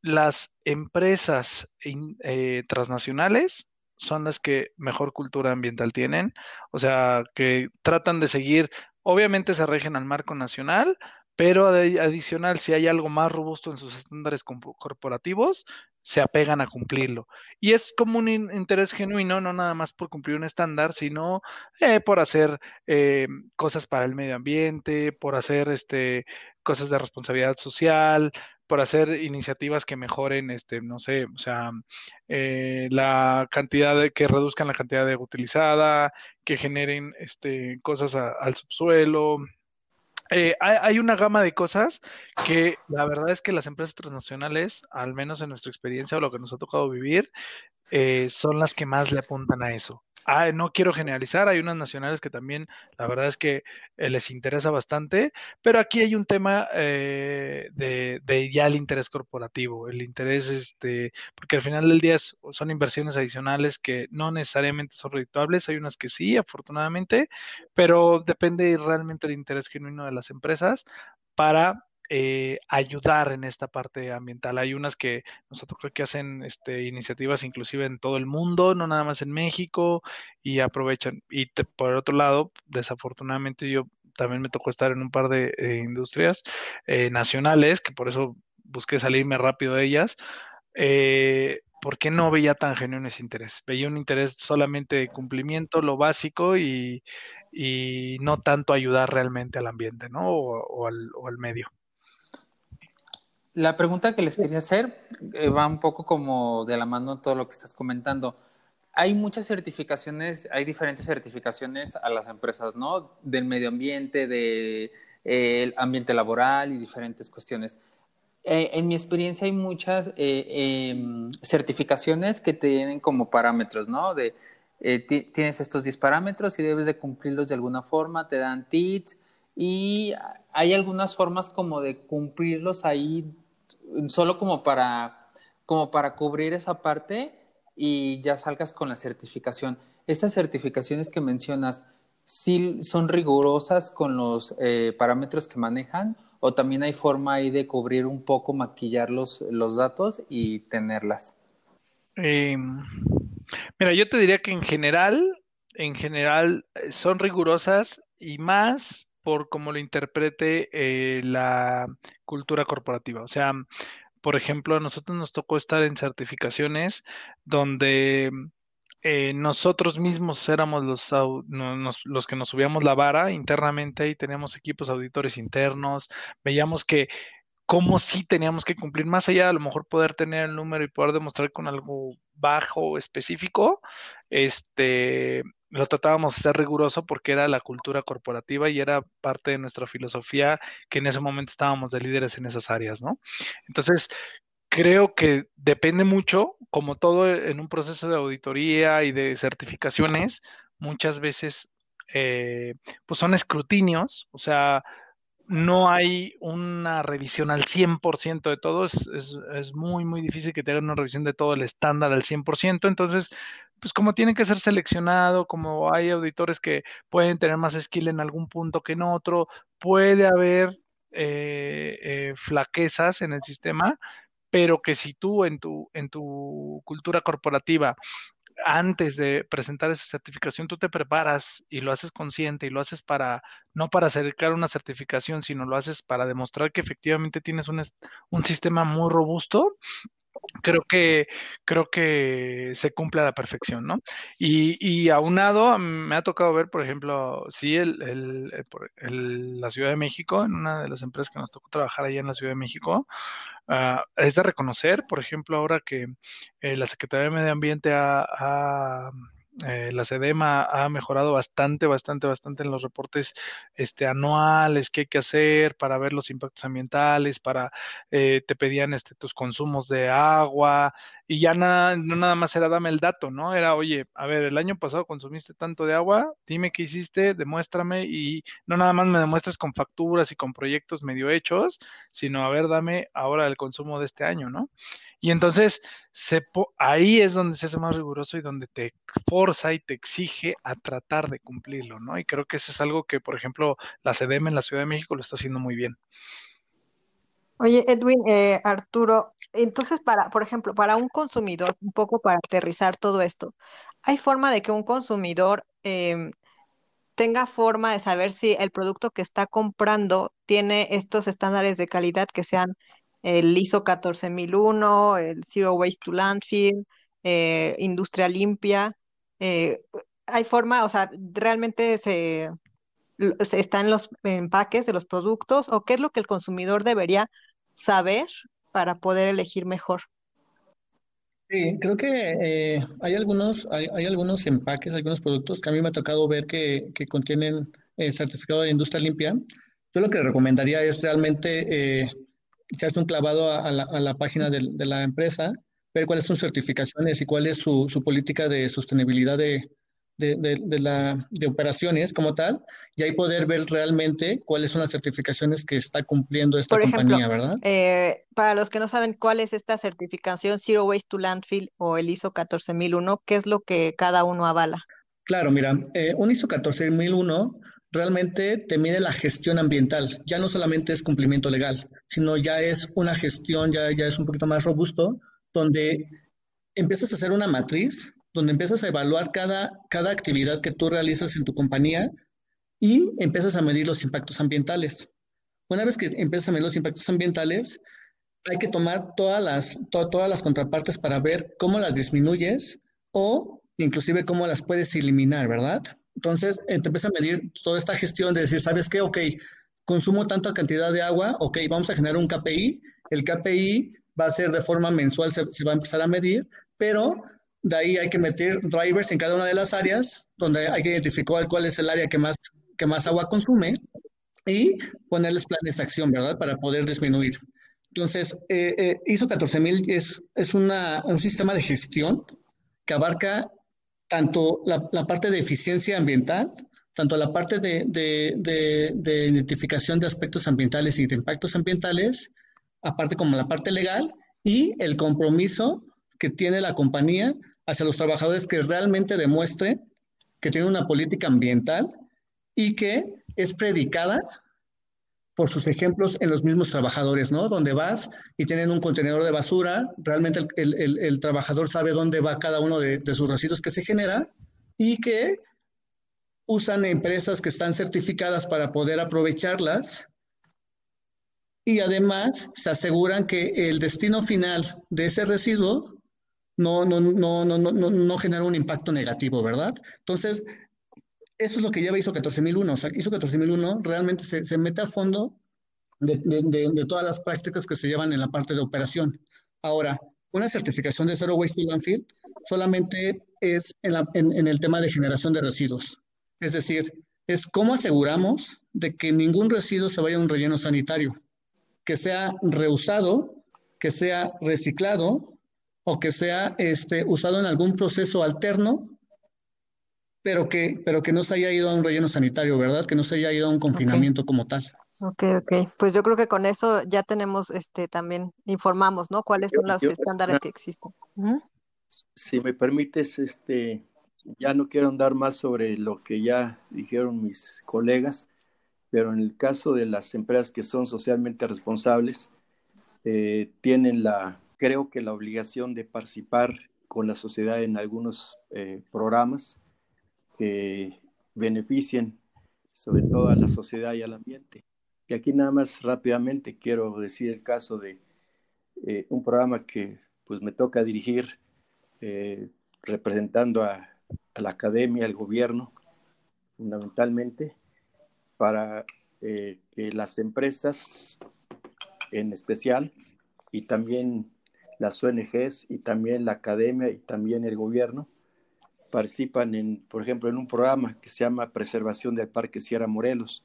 D: las empresas eh, transnacionales son las que mejor cultura ambiental tienen, o sea, que tratan de seguir, obviamente se rigen al marco nacional, pero adicional, si hay algo más robusto en sus estándares corporativos, se apegan a cumplirlo. Y es como un interés genuino, no nada más por cumplir un estándar, sino eh, por hacer eh, cosas para el medio ambiente, por hacer este, cosas de responsabilidad social, por hacer iniciativas que mejoren, este, no sé, o sea, eh, la cantidad de, que reduzcan la cantidad de agua utilizada, que generen, este, cosas al subsuelo. Eh, hay, hay, una gama de cosas que la verdad es que las empresas transnacionales, al menos en nuestra experiencia o lo que nos ha tocado vivir, eh, son las que más le apuntan a eso. Ah, no quiero generalizar, hay unas nacionales que también la verdad es que eh, les interesa bastante, pero aquí hay un tema eh, de, de, ya el interés corporativo, el interés, este, porque al final del día son inversiones adicionales que no necesariamente son redituables, hay unas que sí, afortunadamente, pero depende realmente del interés genuino de las empresas para eh, ayudar en esta parte ambiental. Hay unas que nosotros creo que hacen este, iniciativas inclusive en todo el mundo, no nada más en México, y aprovechan. Y te, por otro lado, desafortunadamente yo también me tocó estar en un par de eh, industrias eh, nacionales, que por eso busqué salirme rápido de ellas. Eh, porque no veía tan genuino ese interés. Veía un interés solamente de cumplimiento, lo básico, y, y no tanto ayudar realmente al ambiente, ¿no? O, o, al, o al medio.
B: La pregunta que les quería hacer eh, va un poco como de la mano todo lo que estás comentando. Hay muchas certificaciones, hay diferentes certificaciones a las empresas, ¿no? Del medio ambiente, del de, ambiente laboral y diferentes cuestiones. Eh, en mi experiencia hay muchas eh, eh, certificaciones que tienen como parámetros, ¿no? De eh, tienes estos 10 parámetros y debes de cumplirlos de alguna forma, te dan tips y hay algunas formas como de cumplirlos ahí solo como para, como para cubrir esa parte y ya salgas con la certificación. Estas certificaciones que mencionas, ¿sí son rigurosas con los eh, parámetros que manejan? ¿O también hay forma ahí de cubrir un poco, maquillar los, los datos y tenerlas?
D: Eh, mira, yo te diría que en general, en general eh, son rigurosas y más por cómo lo interprete eh, la cultura corporativa. O sea, por ejemplo, a nosotros nos tocó estar en certificaciones donde eh, nosotros mismos éramos los, los que nos subíamos la vara internamente y teníamos equipos auditores internos, veíamos que cómo sí teníamos que cumplir, más allá a lo mejor poder tener el número y poder demostrar con algo bajo específico, este, lo tratábamos de ser riguroso porque era la cultura corporativa y era parte de nuestra filosofía que en ese momento estábamos de líderes en esas áreas, ¿no? Entonces, creo que depende mucho, como todo en un proceso de auditoría y de certificaciones, muchas veces eh, pues son escrutinios, o sea, no hay una revisión al 100% de todo, es, es, es, muy, muy difícil que te hagan una revisión de todo el estándar al 100%, entonces, pues como tiene que ser seleccionado, como hay auditores que pueden tener más skill en algún punto que en otro, puede haber eh, eh, flaquezas en el sistema, pero que si tú en tu, en tu cultura corporativa antes de presentar esa certificación tú te preparas y lo haces consciente y lo haces para, no para acercar una certificación, sino lo haces para demostrar que efectivamente tienes un, un sistema muy robusto, creo que creo que se cumple a la perfección, ¿no? Y, y aunado, me ha tocado ver, por ejemplo, sí, el, el, el, la Ciudad de México, en una de las empresas que nos tocó trabajar allá en la Ciudad de México, uh, es de reconocer, por ejemplo, ahora que eh, la Secretaría de Medio Ambiente ha eh, la SEDEMA ha mejorado bastante, bastante, bastante en los reportes este, anuales que hay que hacer para ver los impactos ambientales, para eh, te pedían este, tus consumos de agua y ya nada, no nada más era dame el dato, ¿no? Era, oye, a ver, el año pasado consumiste tanto de agua, dime qué hiciste, demuéstrame y no nada más me demuestres con facturas y con proyectos medio hechos, sino a ver, dame ahora el consumo de este año, ¿no? Y entonces se ahí es donde se hace más riguroso y donde te forza y te exige a tratar de cumplirlo, ¿no? Y creo que eso es algo que, por ejemplo, la CDM en la Ciudad de México lo está haciendo muy bien.
A: Oye, Edwin, eh, Arturo, entonces para, por ejemplo, para un consumidor, un poco para aterrizar todo esto, ¿hay forma de que un consumidor eh, tenga forma de saber si el producto que está comprando tiene estos estándares de calidad que sean el ISO 14001, el Zero Waste to Landfill, eh, Industria Limpia. Eh, hay forma, o sea, realmente se, está en los empaques de los productos o qué es lo que el consumidor debería saber para poder elegir mejor.
E: Sí, creo que eh, hay algunos, hay, hay, algunos empaques, algunos productos que a mí me ha tocado ver que, que contienen certificado de industria limpia. Yo lo que recomendaría es realmente echarse un clavado a, la, a la, página de, de, la empresa, ver cuáles son sus certificaciones y cuál es su, su política de sostenibilidad de, de, la, de operaciones como tal, y ahí poder ver realmente cuáles son las certificaciones que está cumpliendo esta
A: Por
E: compañía, ¿verdad?
A: Eh, para los que no saben cuál es esta certificación Zero Waste to Landfill o el ISO 14001, ¿qué es lo que cada uno avala?
E: Claro, mira, eh, un ISO 14001 realmente te mide la gestión ambiental. Ya no solamente es cumplimiento legal, sino ya es una gestión, ya, ya es un poquito más robusto, donde empiezas a hacer una matriz, donde empiezas a evaluar cada, cada actividad que tú realizas en tu compañía y empiezas a medir los impactos ambientales. Una vez que empiezas a medir los impactos ambientales, hay que tomar todas las, todas las contrapartes para ver cómo las disminuyes o inclusive cómo las puedes eliminar, ¿verdad? Entonces, te empieza a medir toda esta gestión de decir, ¿sabes qué? Ok, consumo tanta cantidad de agua, ok, vamos a generar un KPI. El KPI va a ser de forma mensual, se, se va a empezar a medir, pero de ahí hay que meter drivers en cada una de las áreas, donde hay que identificar cuál es el área que más, que más agua consume y ponerles planes de acción, ¿verdad? Para poder disminuir. Entonces, eh, eh, ISO 14000 es, es una, un sistema de gestión que abarca tanto la, la, parte de eficiencia ambiental, tanto la parte de, de, de, de, identificación de aspectos ambientales y de impactos ambientales, aparte como la parte legal y el compromiso que tiene la compañía hacia los trabajadores que realmente demuestre que tiene una política ambiental y que es predicada por sus ejemplos en los mismos trabajadores, ¿no? Donde vas y tienen un contenedor de basura, realmente el, trabajador sabe dónde va cada uno de, de, sus residuos que se genera y que usan empresas que están certificadas para poder aprovecharlas y además se aseguran que el destino final de ese residuo no, no, no, no, no, no genera un impacto negativo, ¿verdad? Entonces, eso es lo que lleva ISO 14001. O sea, ISO 14001 realmente se, se mete a fondo de, todas las prácticas que se llevan en la parte de operación. Ahora, una certificación de Zero Waste to Landfill solamente es en, el tema de generación de residuos. Es decir, es cómo aseguramos de que ningún residuo se vaya a un relleno sanitario, que sea reusado, que sea reciclado o que sea este, usado en algún proceso alterno pero que, pero que no se haya ido a un relleno sanitario, ¿verdad? Que no se haya ido a un confinamiento okay. como tal.
A: Ok, ok. Pues yo creo que con eso ya tenemos, este, también informamos, ¿no? ¿Cuáles son los yo, estándares que existen?
C: Si me permites, este, ya no quiero andar más sobre lo que ya dijeron mis colegas, pero en el caso de las empresas que son socialmente responsables, eh, tienen la, creo que la obligación de participar con la sociedad en algunos eh, programas que beneficien sobre todo a la sociedad y al ambiente. Y aquí nada más rápidamente quiero decir el caso de eh, un programa que pues me toca dirigir eh, representando a, la academia, al gobierno, fundamentalmente, para que las empresas en especial y también las ONGs y también la academia y también el gobierno participan en, por ejemplo, en un programa que se llama Preservación del Parque Sierra Morelos.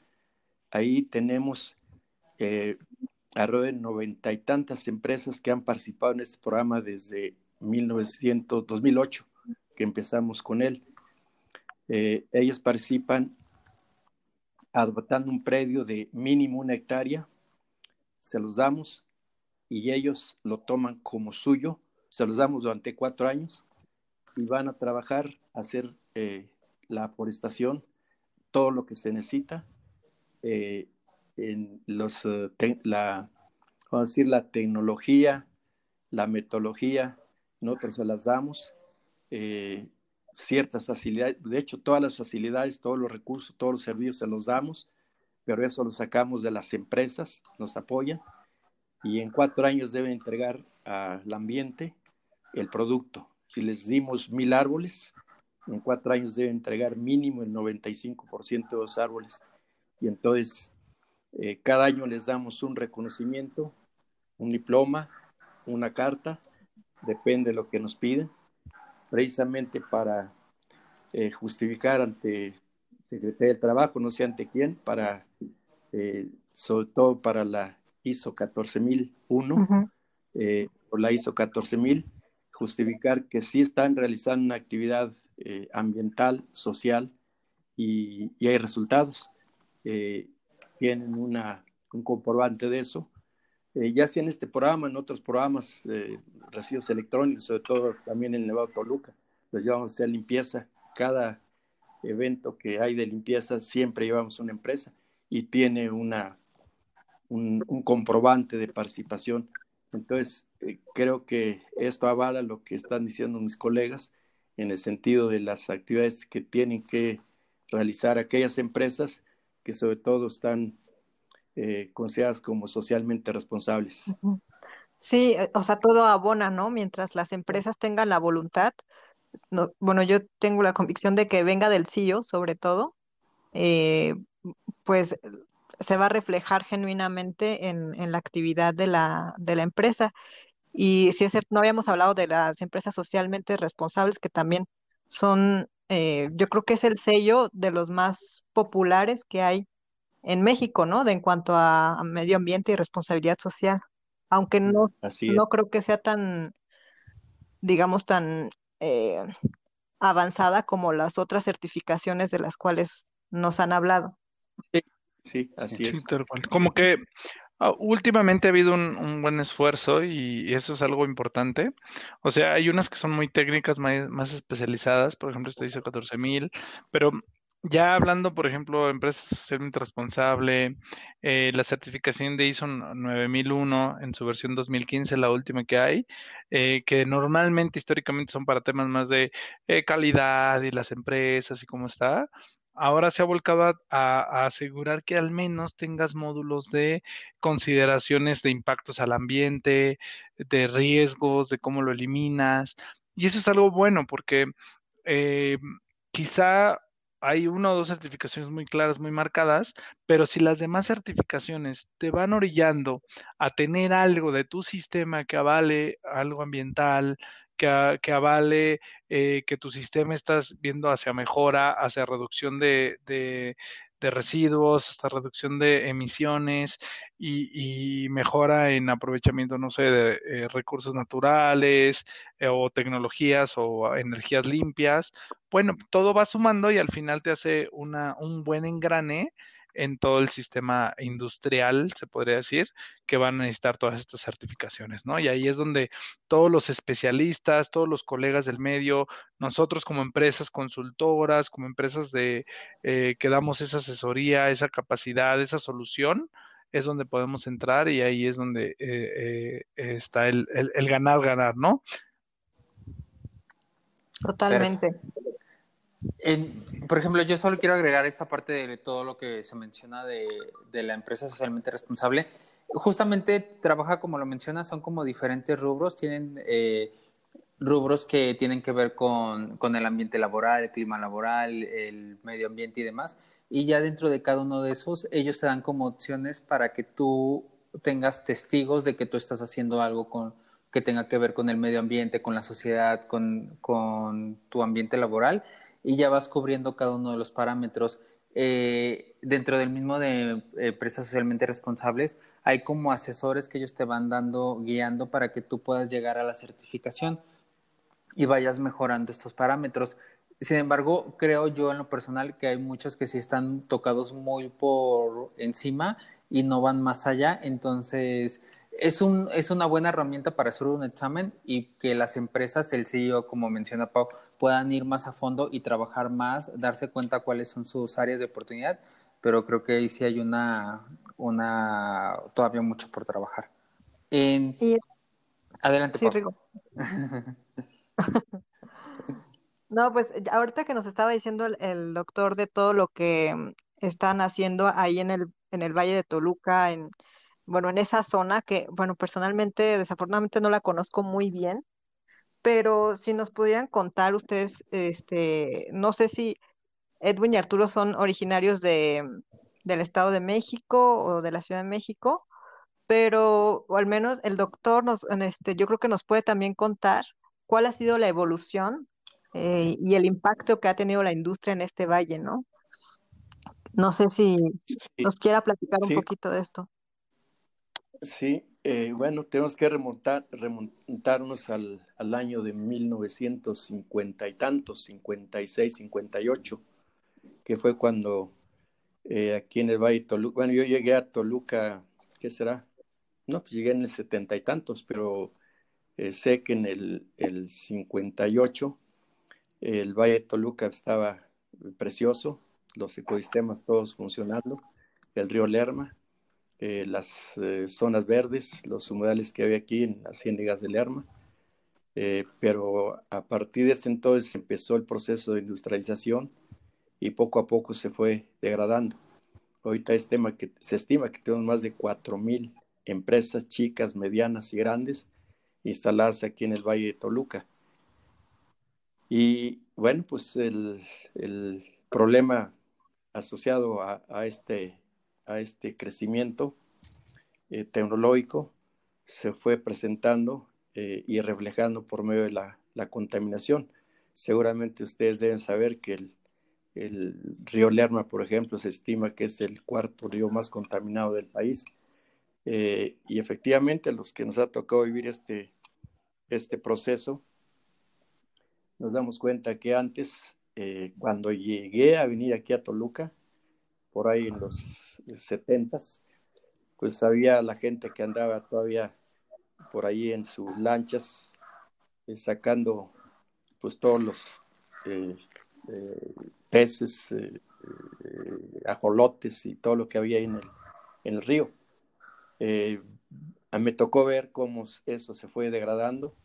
C: Ahí tenemos eh, alrededor de noventa y tantas empresas que han participado en este programa desde 1900, 2008, que empezamos con él. Eh, ellos participan adoptando un predio de mínimo una hectárea, se los damos y ellos lo toman como suyo, se los damos durante cuatro años y van a trabajar, a hacer eh, la forestación, todo lo que se necesita, eh, en los, eh, la, vamos a decir, la tecnología, la metodología, nosotros se las damos, ciertas facilidades, de hecho todas las facilidades, todos los recursos, todos los servicios se los damos, pero eso lo sacamos de las empresas, nos apoyan y en cuatro años deben entregar al ambiente el producto. Si les dimos mil árboles, en cuatro años deben entregar mínimo el 95% de los árboles. Y entonces, eh, cada año les damos un reconocimiento, un diploma, una carta, depende de lo que nos piden, precisamente para eh, justificar ante Secretaría del Trabajo, no sé ante quién, para, eh, sobre todo para la ISO 14001 eh, o la ISO 14000, justificar que sí están realizando una actividad eh, ambiental, social y, hay resultados. Eh, tienen una, un comprobante de eso. ya sea en este programa, en otros programas, residuos electrónicos, sobre todo también en Nevado Toluca, los llevamos a hacer limpieza. Cada evento que hay de limpieza siempre llevamos una empresa y tiene una un, comprobante de participación. Entonces, eh, creo que esto avala lo que están diciendo mis colegas en el sentido de las actividades que tienen que realizar aquellas empresas que sobre todo están eh, consideradas como socialmente responsables.
A: Sí, eh, o sea, todo abona, ¿no? Mientras las empresas tengan la voluntad. No, bueno, yo tengo la convicción de que venga del CEO, sobre todo, pues se va a reflejar genuinamente en, en la actividad de la, de la empresa. Y si es cierto, no habíamos hablado de las empresas socialmente responsables, que también son, eh, yo creo que es el sello de los más populares que hay en México, ¿no? De en cuanto a, medio ambiente y responsabilidad social. Aunque no, no creo que sea tan, digamos, tan eh, avanzada como las otras certificaciones de las cuales nos han hablado.
C: Sí, Sí, así es.
D: Como que ah, últimamente ha habido un, buen esfuerzo y, eso es algo importante. O sea, hay unas que son muy técnicas, más, especializadas, por ejemplo, esto dice 14.000, pero ya hablando, por ejemplo, de empresas socialmente responsable, eh, la certificación de ISO 9001 en su versión 2015, la última que hay, eh, que normalmente históricamente son para temas más de eh, calidad y las empresas y cómo está ahora se ha volcado a, asegurar que al menos tengas módulos de consideraciones de impactos al ambiente, de riesgos, de cómo lo eliminas. Y eso es algo bueno porque eh, quizá hay una o dos certificaciones muy claras, muy marcadas, pero si las demás certificaciones te van orillando a tener algo de tu sistema que avale algo ambiental, que, avale eh, que tu sistema estás viendo hacia mejora, hacia reducción de, de, residuos, hasta reducción de emisiones y, mejora en aprovechamiento, no sé, de eh, recursos naturales eh, o tecnologías o energías limpias. Bueno, todo va sumando y al final te hace una, un buen engrane en todo el sistema industrial, se podría decir, que van a necesitar todas estas certificaciones, ¿no? Y ahí es donde todos los especialistas, todos los colegas del medio, nosotros como empresas consultoras, como empresas de eh, que damos esa asesoría, esa capacidad, esa solución, es donde podemos entrar y ahí es donde eh, eh, está el, el, ganar, ganar, ¿no?
A: Totalmente
B: por ejemplo, yo solo quiero agregar esta parte de todo lo que se menciona de, la empresa socialmente responsable. justamente trabaja, como lo mencionas, son como diferentes rubros, tienen eh, rubros que tienen que ver con, el ambiente laboral, el clima laboral, el medio ambiente y demás. Y ya dentro de cada uno de esos, ellos te dan como opciones para que tú tengas testigos de que tú estás haciendo algo con, que tenga que ver con el medio ambiente, con la sociedad, con tu ambiente laboral, y ya vas cubriendo cada uno de los parámetros. Eh, dentro del mismo de empresas socialmente responsables, hay como asesores que ellos te van dando, guiando para que tú puedas llegar a la certificación y vayas mejorando estos parámetros. Sin embargo, creo yo en lo personal que hay muchos que sí están tocados muy por encima y no van más allá. Entonces, es, un, es una buena herramienta para hacer un examen y que las empresas, el CEO, como menciona Pau, puedan ir más a fondo y trabajar más, darse cuenta cuáles son sus áreas de oportunidad, pero creo que ahí sí hay una, una todavía mucho por trabajar. En... Adelante.
A: Sí, Rigo. no, pues ahorita que nos estaba diciendo el, el, doctor de todo lo que están haciendo ahí en el, en el Valle de Toluca, en, bueno, en esa zona que, bueno, personalmente, desafortunadamente no la conozco muy bien, pero si nos pudieran contar ustedes, este, no sé si Edwin y Arturo son originarios de, del Estado de México o de la Ciudad de México, pero o al menos el doctor nos, este, yo creo que nos puede también contar cuál ha sido la evolución eh, y el impacto que ha tenido la industria en este valle, ¿no? No sé si nos quiera platicar un poquito de esto.
C: Sí, eh, bueno, tenemos que remontar, remontarnos al, al, año de 1950 y tantos, 56, 58, que fue cuando eh, aquí en el Valle de Toluca, bueno, yo llegué a Toluca, ¿qué será? No, pues llegué en el setenta y tantos, pero eh, sé que en el, el 58 el Valle de Toluca estaba precioso, los ecosistemas todos funcionando, el río Lerma, eh, las eh, zonas verdes, los humedales que había aquí en las ciénegas de Lerma. Eh, pero a partir de ese entonces empezó el proceso de industrialización y poco a poco se fue degradando. Ahorita es tema que se estima que tenemos más de 4.000 empresas chicas, medianas y grandes instaladas aquí en el Valle de Toluca. Y bueno, pues el, el problema asociado a, a, este a este crecimiento eh, tecnológico se fue presentando eh, y reflejando por medio de la, contaminación. Seguramente ustedes deben saber que el, río Lerma, por ejemplo, se estima que es el cuarto río más contaminado del país. Eh, y efectivamente, a los que nos ha tocado vivir este, este proceso, nos damos cuenta que antes, cuando llegué a venir aquí a Toluca, por ahí en los setentas, pues había la gente que andaba todavía por ahí en sus lanchas, eh, sacando pues todos los eh, eh, peces, ajolotes y todo lo que había en el, en el río. me tocó ver cómo eso se fue degradando,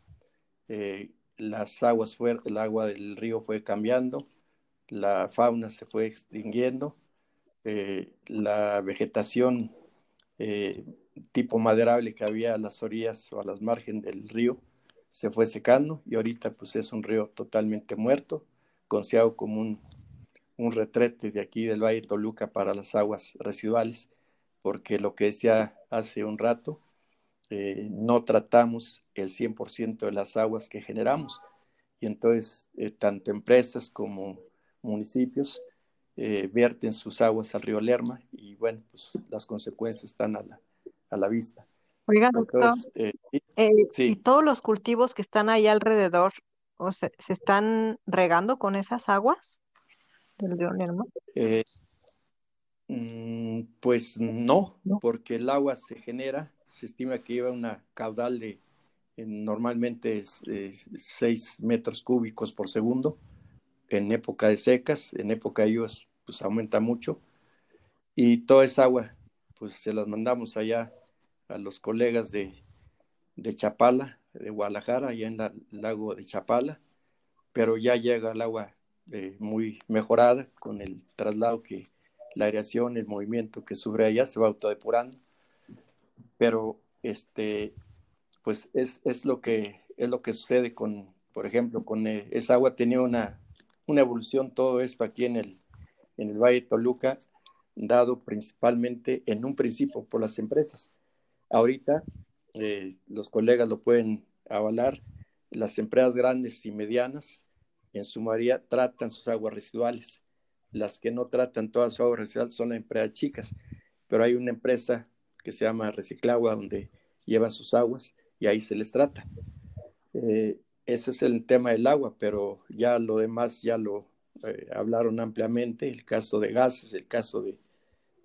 C: las aguas fue, el agua del río fue cambiando, la fauna se fue extinguiendo eh, la vegetación eh, tipo maderable que había a las orillas o a las márgenes del río se fue secando y ahorita pues es un río totalmente muerto, considerado como un, un retrete de aquí del Valle de Toluca para las aguas residuales, porque lo que decía hace un rato, eh, no tratamos el 100% de las aguas que generamos. Y entonces tanto empresas como municipios eh, vierten sus aguas al río Lerma y bueno, pues las consecuencias están a la, a la vista.
A: Oiga, doctor, eh, eh, ¿y todos los cultivos que están ahí alrededor o se, se están regando con esas aguas del río Lerma?
C: Mm, pues no, porque el agua se genera, se estima que lleva una caudal de normalmente es, 6 metros cúbicos por segundo en época de secas, en época de lluvias, pues aumenta mucho. Y toda esa agua, pues se las mandamos allá a los colegas de, de Chapala, de Guadalajara, allá en el lago de Chapala, pero ya llega el agua eh, muy mejorada con el traslado que la aireación, el movimiento que sube allá se va autodepurando. pero este, pues es, es, lo que, es lo que sucede con, por ejemplo, con eh, esa agua tenía una, una evolución, todo esto aquí en el, en el Valle de Toluca, dado principalmente en un principio por las empresas. Ahorita eh, los colegas lo pueden avalar, las empresas grandes y medianas en su mayoría tratan sus aguas residuales. Las que no tratan todas sus aguas residuales son las empresas chicas, pero hay una empresa que se llama Reciclagua donde llevan sus aguas y ahí se les trata. Eh, ese es el tema del agua, pero ya lo demás ya lo eh, hablaron ampliamente, el caso de gases, el caso de,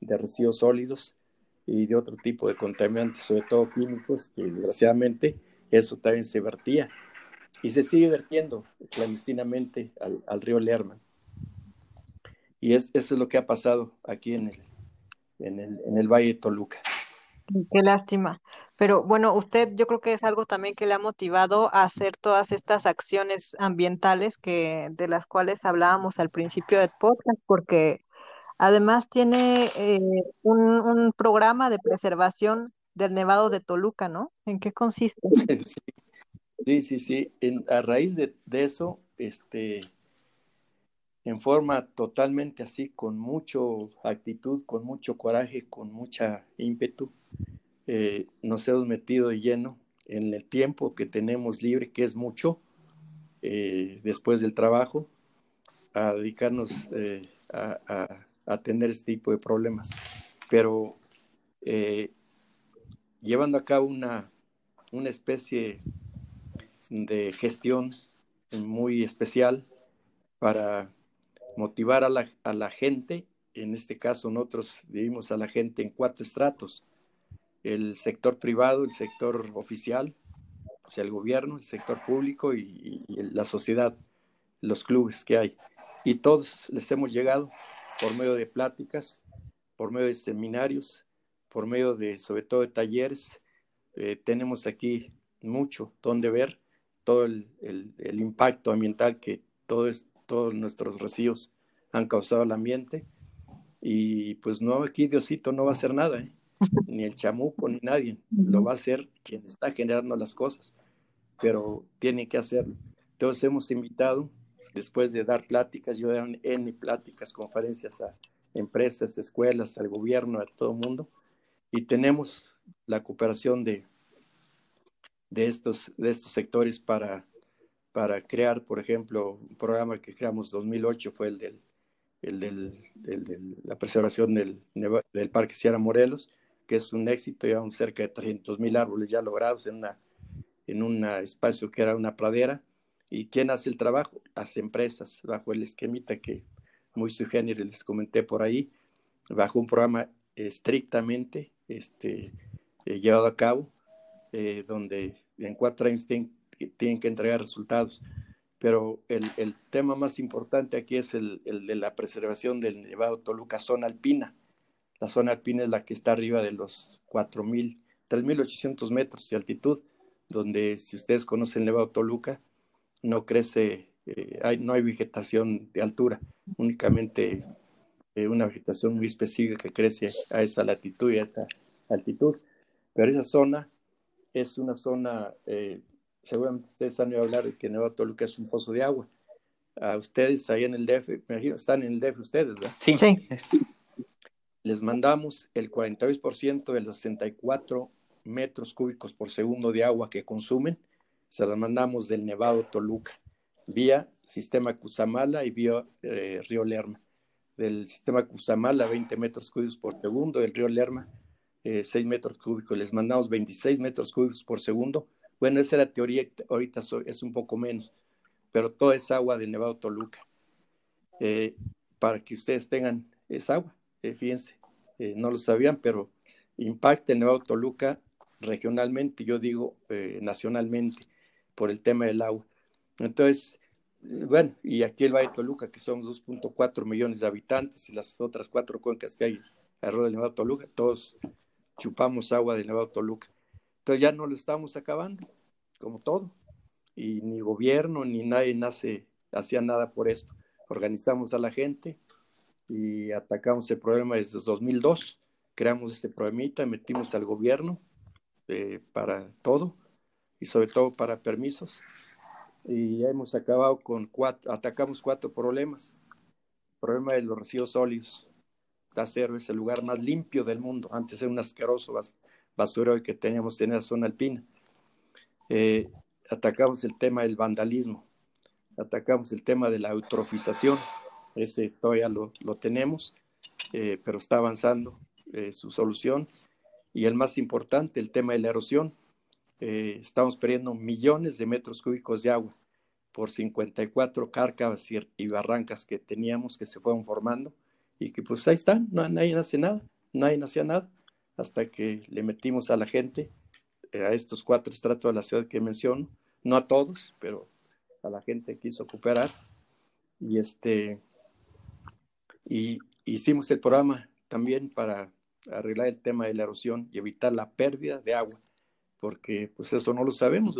C: de residuos sólidos y de otro tipo de contaminantes, sobre todo químicos, que desgraciadamente eso también se vertía y se sigue vertiendo clandestinamente al, río Lerman. Y es, eso es lo que ha pasado aquí en el, en el, en el Valle de Toluca.
A: Qué lástima. Pero bueno, usted yo creo que es algo también que le ha motivado a hacer todas estas acciones ambientales que de las cuales hablábamos al principio del podcast, porque además tiene eh, un, un programa de preservación del Nevado de Toluca, ¿no? ¿En qué consiste?
C: Sí, sí, sí. a raíz de, eso, este, en forma totalmente así, con mucha actitud, con mucho coraje, con mucha ímpetu, eh, nos hemos metido de lleno en el tiempo que tenemos libre, que es mucho, eh, después del trabajo, a dedicarnos eh, a, a, a, tener este tipo de problemas. Pero llevando a cabo una, una especie de gestión muy especial para motivar a la, a la, gente. En este caso, nosotros dividimos a la gente en cuatro estratos. El sector privado, el sector oficial, o sea, el gobierno, el sector público y, la sociedad, los clubes que hay. Y todos les hemos llegado por medio de pláticas, por medio de seminarios, por medio de, sobre todo, de talleres. Eh, tenemos aquí mucho donde ver todo el, el, impacto ambiental que todo es, todos nuestros residuos han causado al ambiente. Y pues no, aquí Diosito no va a hacer nada, ¿eh? ni el chamuco, ni nadie. Lo va a hacer quien está generando las cosas, pero tiene que hacerlo. Entonces hemos invitado, después de dar pláticas, yo he N pláticas, conferencias a empresas, escuelas, al gobierno, a todo el mundo, y tenemos la cooperación de de estos, de estos sectores para, para crear, por ejemplo, un programa que creamos en 2008 fue el del, el del, de la preservación del, del Parque Sierra Morelos, que es un éxito, llevamos cerca de 300 mil árboles ya logrados en, una, en un espacio que era una pradera. ¿Y quién hace el trabajo? Las empresas, bajo el esquemita que muy sugerido les comenté por ahí, bajo un programa estrictamente este, eh, llevado a cabo eh, donde en cuatro años tienen, que entregar resultados. Pero el, el, tema más importante aquí es el, el, de la preservación del Nevado Toluca, zona alpina. La zona alpina es la que está arriba de los 4.000, 3.800 metros de altitud, donde si ustedes conocen el Nevado Toluca, no crece, eh, hay, no hay vegetación de altura, únicamente eh, una vegetación muy específica que crece a esa latitud y a esa altitud. Pero esa zona es una zona, eh, seguramente ustedes han oído hablar de que Nueva Toluca es un pozo de agua. A ustedes ahí en el DF, me imagino, están en el DF ustedes, ¿verdad?
B: Sí.
C: Les mandamos el 42% de los 64 metros cúbicos por segundo de agua que consumen, se las mandamos del Nevado Toluca, vía sistema Cusamala y vía eh, Río Lerma. Del sistema Cusamala, 20 metros cúbicos por segundo, del Río Lerma, 6 eh, metros cúbicos, les mandamos 26 metros cúbicos por segundo. Bueno, esa era teoría, ahorita es un poco menos, pero todo es agua del Nevado Toluca. Eh, para que ustedes tengan esa agua, eh, fíjense, no lo sabían, pero impacta el Nevado Toluca regionalmente, yo digo nacionalmente, por el tema del agua. Entonces, bueno, y aquí el Valle de Toluca, que son 2.4 millones de habitantes, y las otras cuatro cuencas que hay alrededor del Nevado Toluca, todos chupamos agua del Nevado Toluca. Entonces ya no lo estamos acabando, como todo. Y ni gobierno ni nadie nace, hacía nada por esto. Organizamos a la gente y atacamos el problema desde 2002, creamos este problemita, metimos al gobierno eh, para todo y sobre todo para permisos. Y hemos acabado con cuatro, atacamos cuatro problemas. El problema de los residuos sólidos. Acero es el lugar más limpio del mundo. Antes era un asqueroso basurero que teníamos en la zona alpina. Eh, atacamos el tema del vandalismo. Atacamos el tema de la eutrofización. Ese todavía lo, lo tenemos, eh, pero está avanzando eh, su solución. Y el más importante, el tema de la erosión. Eh, estamos perdiendo millones de metros cúbicos de agua por 54 cárcavas y, barrancas que teníamos que se fueron formando y que pues ahí están, no, nadie hace nada, nadie hacía nada hasta que le metimos a la gente, eh, a estos cuatro estratos de la ciudad que menciono, no a todos, pero a la gente quiso cooperar. Y este y hicimos el programa también para arreglar el tema de la erosión y evitar la pérdida de agua, porque pues eso no lo sabemos,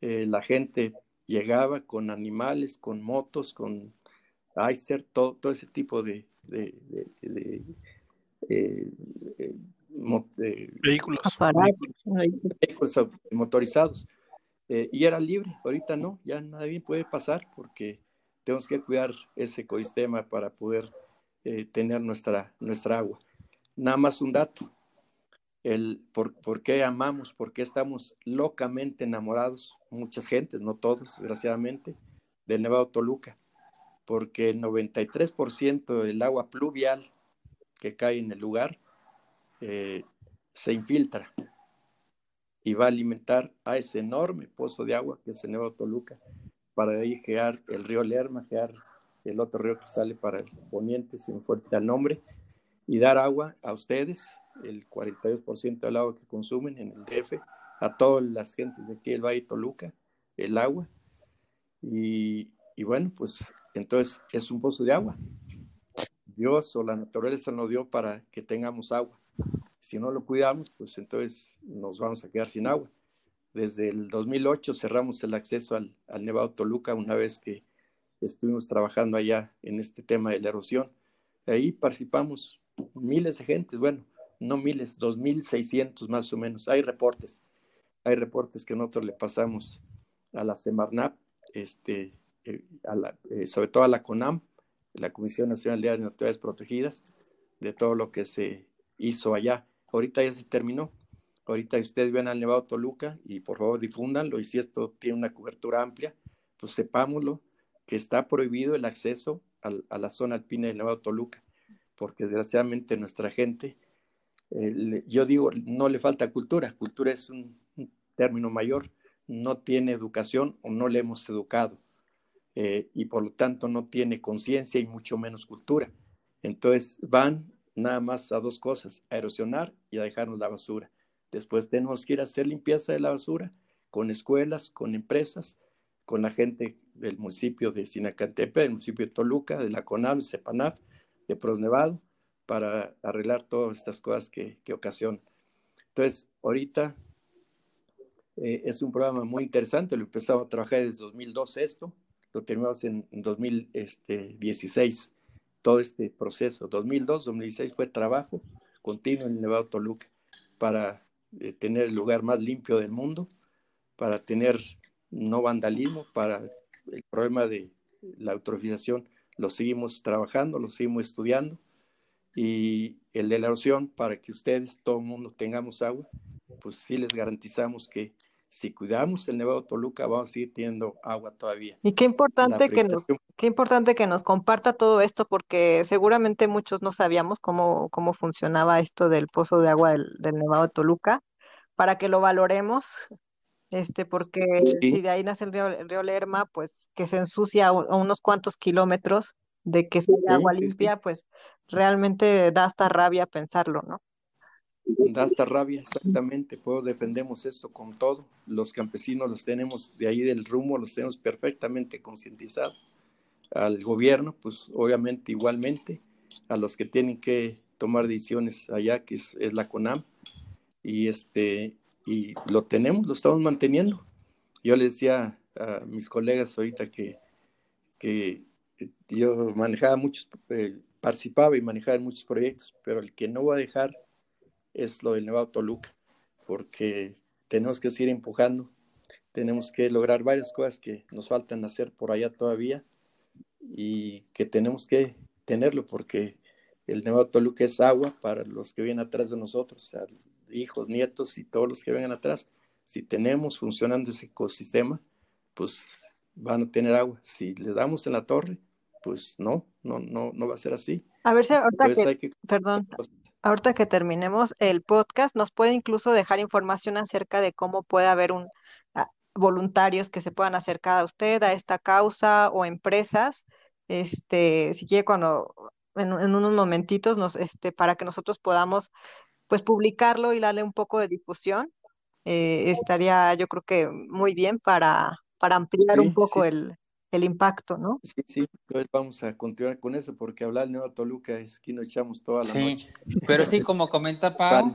C: eh, la gente llegaba con animales, con motos, con icer, todo, todo ese tipo de, de, de, eh, eh,
D: vehículos.
C: vehículos motorizados. y era libre, ahorita no, ya nadie puede pasar porque tenemos que cuidar ese ecosistema para poder tener nuestra, nuestra agua. Nada más un dato, el por, por, qué amamos, por qué estamos locamente enamorados, muchas gentes, no todos, desgraciadamente, del Nevado Toluca, porque el 93% del agua pluvial que cae en el lugar eh, se infiltra y va a alimentar a ese enorme pozo de agua que es el Nevado Toluca, para ahí gear el río Lerma, gear el otro río que sale para el poniente, sin fuerte al nombre, y dar agua a ustedes, el 42% del agua que consumen en el DF, a todas las gentes de aquí del Valle Toluca, el agua. Y, y bueno, pues entonces es un pozo de agua. Dios o la naturaleza nos dio para que tengamos agua. Si no lo cuidamos, pues entonces nos vamos a quedar sin agua. Desde el 2008 cerramos el acceso al, al Nevado Toluca una vez que estuvimos trabajando allá en este tema de la erosión. Ahí participamos miles de gentes, bueno, no miles, dos mil seiscientos más o menos. Hay reportes, hay reportes que nosotros le pasamos a la Semarnap, este, eh, eh, sobre todo a la CONAM, la Comisión Nacional de Áreas Naturales Protegidas, de todo lo que se hizo allá. Ahorita ya se terminó. Ahorita ustedes ven al Nevado Toluca y por favor difúndanlo y si esto tiene una cobertura amplia, pues sepámoslo que está prohibido el acceso a la zona alpina del Nevado Toluca porque desgraciadamente nuestra gente, eh, yo digo, no le falta cultura, cultura es un, término mayor, no tiene educación o no le hemos educado eh, y por lo tanto no tiene conciencia y mucho menos cultura. Entonces van nada más a dos cosas, a erosionar y a dejarnos la basura. Después tenemos que ir a hacer limpieza de la basura con escuelas, con empresas, con la gente del municipio de Sinacantepe, del municipio de Toluca, de la CONAM, CEPANAF, de Prosnevado para arreglar todas estas cosas que, que ocasionan. Entonces, ahorita eh, es un programa muy interesante, lo empezamos a trabajar desde 2012 esto, lo terminamos en, 2016, este, todo este proceso. 2002, 2016 fue trabajo continuo en el Nevado Toluca para eh, tener el lugar más limpio del mundo, para tener no vandalismo, para el problema de la eutrofización lo seguimos trabajando, lo seguimos estudiando y el de la erosión para que ustedes, todo el mundo tengamos agua, pues sí les garantizamos que si cuidamos el Nevado Toluca vamos a seguir teniendo agua todavía.
A: Y qué importante que nos qué importante que nos comparta todo esto porque seguramente muchos no sabíamos cómo cómo funcionaba esto del pozo de agua del, del Nevado Toluca para que lo valoremos este, porque si de ahí nace el río, Lerma, pues que se ensucia a, unos cuantos kilómetros de que sea agua limpia, pues realmente da hasta rabia pensarlo, ¿no?
C: Da hasta rabia, exactamente, pues defendemos esto con todo. Los campesinos los tenemos de ahí del rumbo, los tenemos perfectamente concientizados. Al gobierno, pues obviamente igualmente, a los que tienen que tomar decisiones allá, que es, es la CONAM, y este y lo tenemos, lo estamos manteniendo. Yo le decía a mis colegas ahorita que, que yo manejaba muchos, eh, participaba y manejaba en muchos proyectos, pero el que no va a dejar es lo del Nevado Toluca, porque tenemos que seguir empujando, tenemos que lograr varias cosas que nos faltan hacer por allá todavía y que tenemos que tenerlo porque el Nevado Toluca es agua para los que vienen atrás de nosotros, hijos, nietos y todos los que vengan atrás. Si tenemos funcionando ese ecosistema, pues van a tener agua. Si le damos en la torre, pues no, no, no, no va a ser así.
A: A ver si ahorita que, perdón, ahorita que terminemos el podcast, nos puede incluso dejar información acerca de cómo puede haber un ah, voluntarios que se puedan acercar a usted, a esta causa o empresas, este, si quiere cuando en, unos momentitos nos, este, para que nosotros podamos pues publicarlo y darle un poco de difusión, eh, estaría yo creo que muy bien para, para ampliar un poco el, el impacto, ¿no?
C: Sí, sí, pues vamos a continuar con eso porque hablar de Nueva Toluca es que nos echamos toda la
B: sí,
C: noche.
B: Pero sí, como comenta Pau,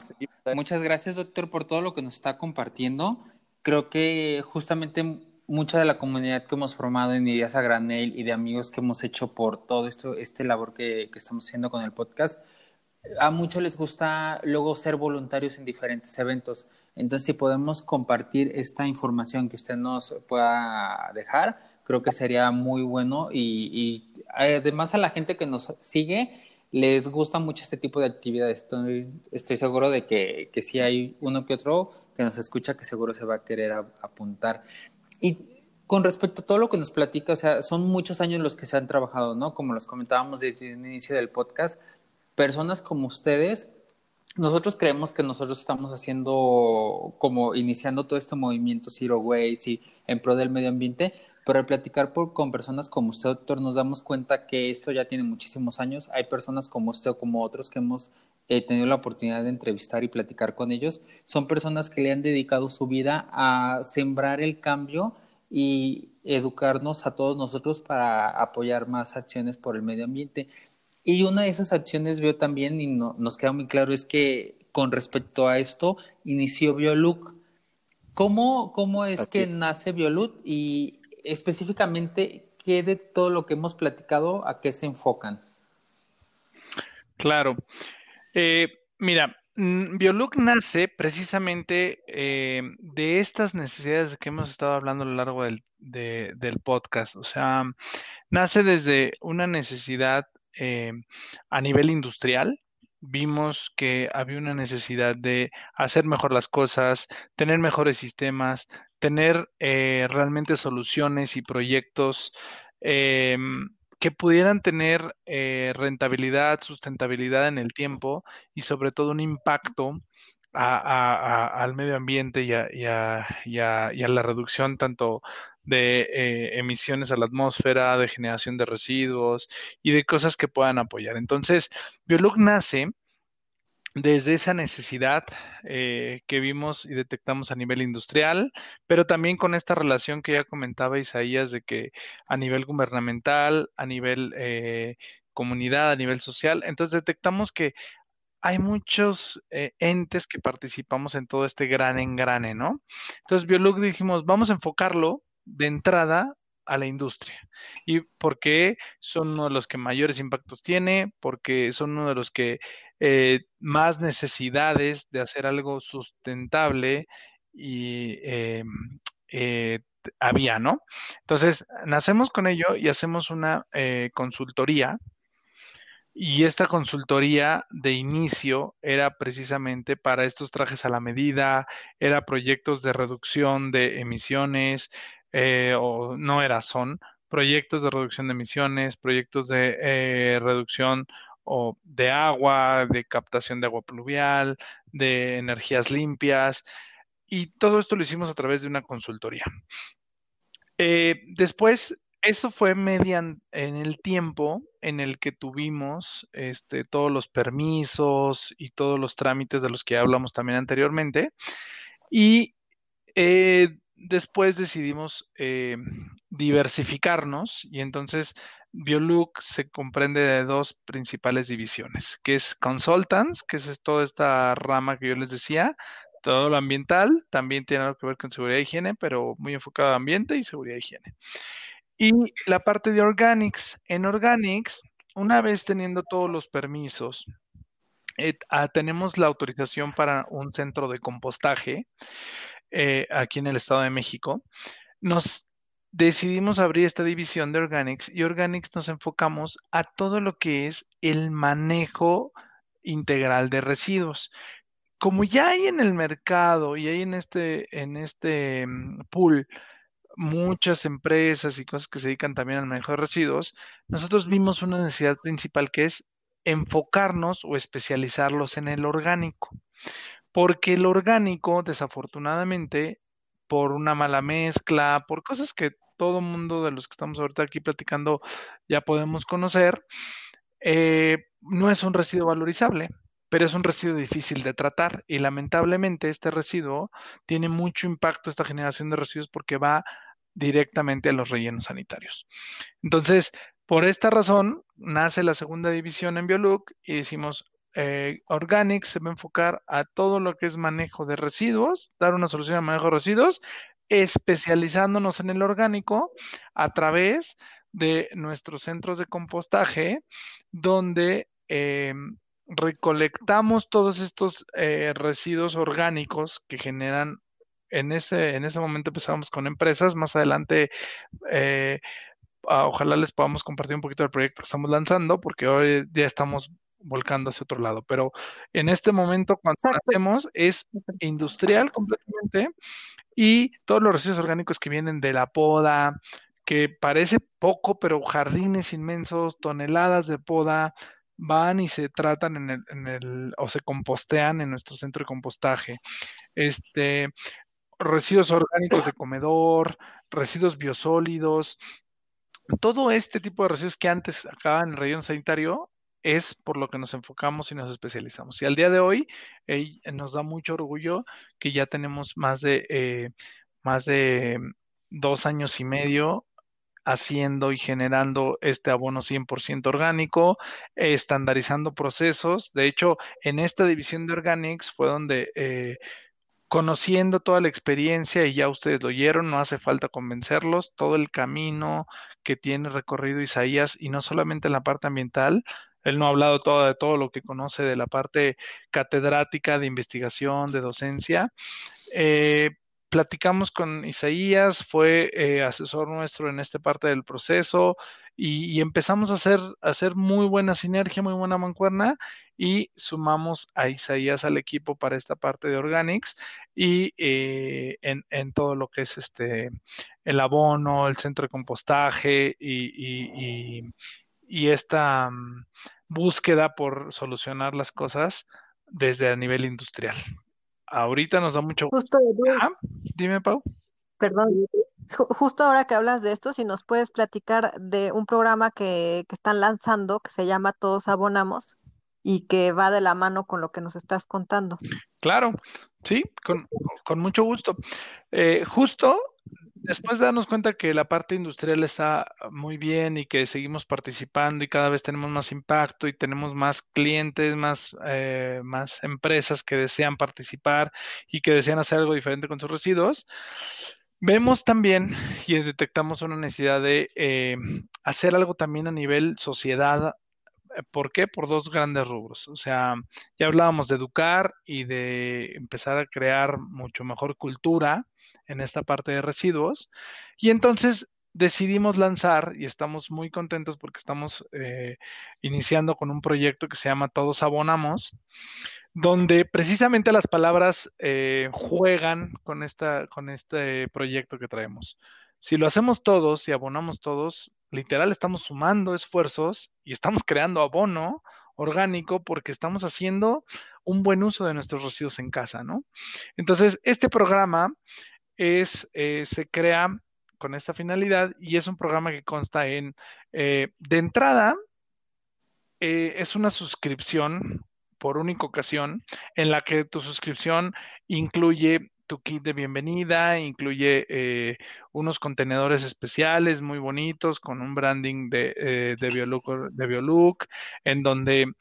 B: muchas gracias doctor por todo lo que nos está compartiendo. Creo que justamente mucha de la comunidad que hemos formado en Ideas a Granel y de amigos que hemos hecho por todo esto, este labor que, que estamos haciendo con el podcast, a muchos les gusta luego ser voluntarios en diferentes eventos. Entonces, si podemos compartir esta información que usted nos pueda dejar, creo que sería muy bueno y, además a la gente que nos sigue les gusta mucho este tipo de actividades. Estoy, estoy seguro de que, que si hay uno que otro que nos escucha que seguro se va a querer apuntar. Y con respecto a todo lo que nos platica, o sea, son muchos años los que se han trabajado, ¿no? Como los comentábamos desde el inicio del podcast, personas como ustedes nosotros creemos que nosotros estamos haciendo como iniciando todo este movimiento Zero Waste y en pro del medio ambiente, pero al platicar con personas como usted, doctor, nos damos cuenta que esto ya tiene muchísimos años. Hay personas como usted o como otros que hemos eh, tenido la oportunidad de entrevistar y platicar con ellos. Son personas que le han dedicado su vida a sembrar el cambio y educarnos a todos nosotros para apoyar más acciones por el medio ambiente. Y una de esas acciones veo también, y no, nos queda muy claro, es que con respecto a esto, inició Bioluc. ¿Cómo, cómo es que nace Bioluc y específicamente qué de todo lo que hemos platicado, a qué se enfocan?
D: Claro. Eh, mira, mm, Bioluc nace precisamente eh, de estas necesidades que hemos estado hablando a lo largo del, del podcast. O sea, nace desde una necesidad eh, a nivel industrial, vimos que había una necesidad de hacer mejor las cosas, tener mejores sistemas, tener eh, realmente soluciones y proyectos eh, que pudieran tener rentabilidad, sustentabilidad en el tiempo y sobre todo un impacto al medio ambiente y a, la reducción tanto de eh, emisiones a la atmósfera, de generación de residuos y de cosas que puedan apoyar. Entonces, Biolog nace desde esa necesidad eh, que vimos y detectamos a nivel industrial, pero también con esta relación que ya comentaba Isaías de que a nivel gubernamental, a nivel eh, comunidad, a nivel social, entonces detectamos que hay muchos entes que participamos en todo este gran engrane, ¿no? Entonces, Biolog dijimos, vamos a enfocarlo de entrada a la industria. ¿Y porque son uno de los que mayores impactos tiene? Porque son uno de los que eh, más necesidades de hacer algo sustentable y eh, eh, había, ¿no? Entonces, nacemos con ello y hacemos una consultoría y esta consultoría de inicio era precisamente para estos trajes a la medida, era proyectos de reducción de emisiones, o no era, son proyectos de reducción de emisiones, proyectos de reducción o de agua, de captación de agua pluvial, de energías limpias, y todo esto lo hicimos a través de una consultoría. Eh, después, eso fue median, en el tiempo en el que tuvimos este, todos los permisos y todos los trámites de los que hablamos también anteriormente. Y después decidimos eh, diversificarnos y entonces Bioluc se comprende de dos principales divisiones, que es Consultants, que es toda esta rama que yo les decía, todo lo ambiental, también tiene algo que ver con seguridad e higiene, pero muy enfocado a ambiente y seguridad e higiene. Y la parte de Organics, en Organics, una vez teniendo todos los permisos, ah, tenemos la autorización para un centro de compostaje eh, aquí en el Estado de México. Nos decidimos abrir esta división de Organics y Organics nos enfocamos a todo lo que es el manejo integral de residuos. Como ya hay en el mercado y hay en este, en este mm, pool muchas empresas y cosas que se dedican también al manejo de residuos, nosotros vimos una necesidad principal que es enfocarnos o especializarlos en el orgánico. Porque el orgánico, desafortunadamente, por una mala mezcla, por cosas que todo mundo de los que estamos ahorita aquí platicando ya podemos conocer, eh, no es un residuo valorizable, pero es un residuo difícil de tratar y lamentablemente este residuo tiene mucho impacto esta generación de residuos porque va directamente a los rellenos sanitarios. Entonces, por esta razón, nace la segunda división en Bioluc y decimos, eh, Organic se va a enfocar a todo lo que es manejo de residuos, dar una solución al manejo de residuos, especializándonos en el orgánico a través de nuestros centros de compostaje, donde em, recolectamos todos estos eh, residuos orgánicos que generan en ese, en ese momento empezamos con empresas, más adelante eh, ojalá les podamos compartir un poquito del proyecto que estamos lanzando, porque hoy ya estamos volcando hacia otro lado, pero en este momento cuando hacemos es industrial completamente y todos los residuos orgánicos que vienen de la poda, que parece poco, pero jardines inmensos, toneladas de poda, van y se tratan en el, en el, o se compostean en nuestro centro de compostaje. Este, residuos orgánicos de comedor, residuos biosólidos, todo este tipo de residuos que antes acababan en el relleno sanitario es por lo que nos enfocamos y nos especializamos. Y al día de hoy nos da mucho orgullo que ya tenemos más de, eh, más de dos años y medio haciendo y generando este abono 100% orgánico, estandarizando procesos. De hecho, en esta división de Organics fue donde eh, conociendo toda la experiencia y ya ustedes lo oyeron, no hace falta convencerlos, todo el camino que tiene recorrido Isaías y no solamente en la parte ambiental, él no ha hablado todo de todo lo que conoce de la parte catedrática de investigación, de docencia. Eh, platicamos con Isaías, fue eh, asesor nuestro en esta parte del proceso y, empezamos a hacer, a hacer muy buena sinergia, muy buena mancuerna y sumamos a Isaías al equipo para esta parte de Organics y eh, en, en, todo lo que es este el abono, el centro de compostaje y, esta mm, búsqueda por solucionar las cosas desde a nivel industrial. Ahorita nos da mucho
A: Justo,
D: dime, Pau.
A: Perdón, justo ahora que hablas de esto, si nos puedes platicar de un programa que, que están lanzando que se llama Todos Abonamos y que va de la mano con lo que nos estás contando.
D: Claro, sí, con, con mucho gusto. Eh, justo después de darnos cuenta que la parte industrial está muy bien y que seguimos participando y cada vez tenemos más impacto y tenemos más clientes, más, eh, más empresas que desean participar y que desean hacer algo diferente con sus residuos, vemos también y detectamos una necesidad de eh, hacer algo también a nivel sociedad. ¿Por qué? Por dos grandes rubros. O sea, ya hablábamos de educar y de empezar a crear mucho mejor cultura en esta parte de residuos. Y entonces decidimos lanzar y estamos muy contentos porque estamos eh, iniciando con un proyecto que se llama Todos Abonamos, donde precisamente las palabras eh, juegan con, esta, con este proyecto que traemos. Si lo hacemos todos y abonamos todos, literal estamos sumando esfuerzos y estamos creando abono orgánico porque estamos haciendo un buen uso de nuestros residuos en casa, ¿no? Entonces, este programa es, eh, se crea con esta finalidad y es un programa que consta en, eh, de entrada, eh, es una suscripción por única ocasión en la que tu suscripción incluye tu kit de bienvenida, incluye unos contenedores especiales muy bonitos con un branding de, de, Biolook, de Biolook, en donde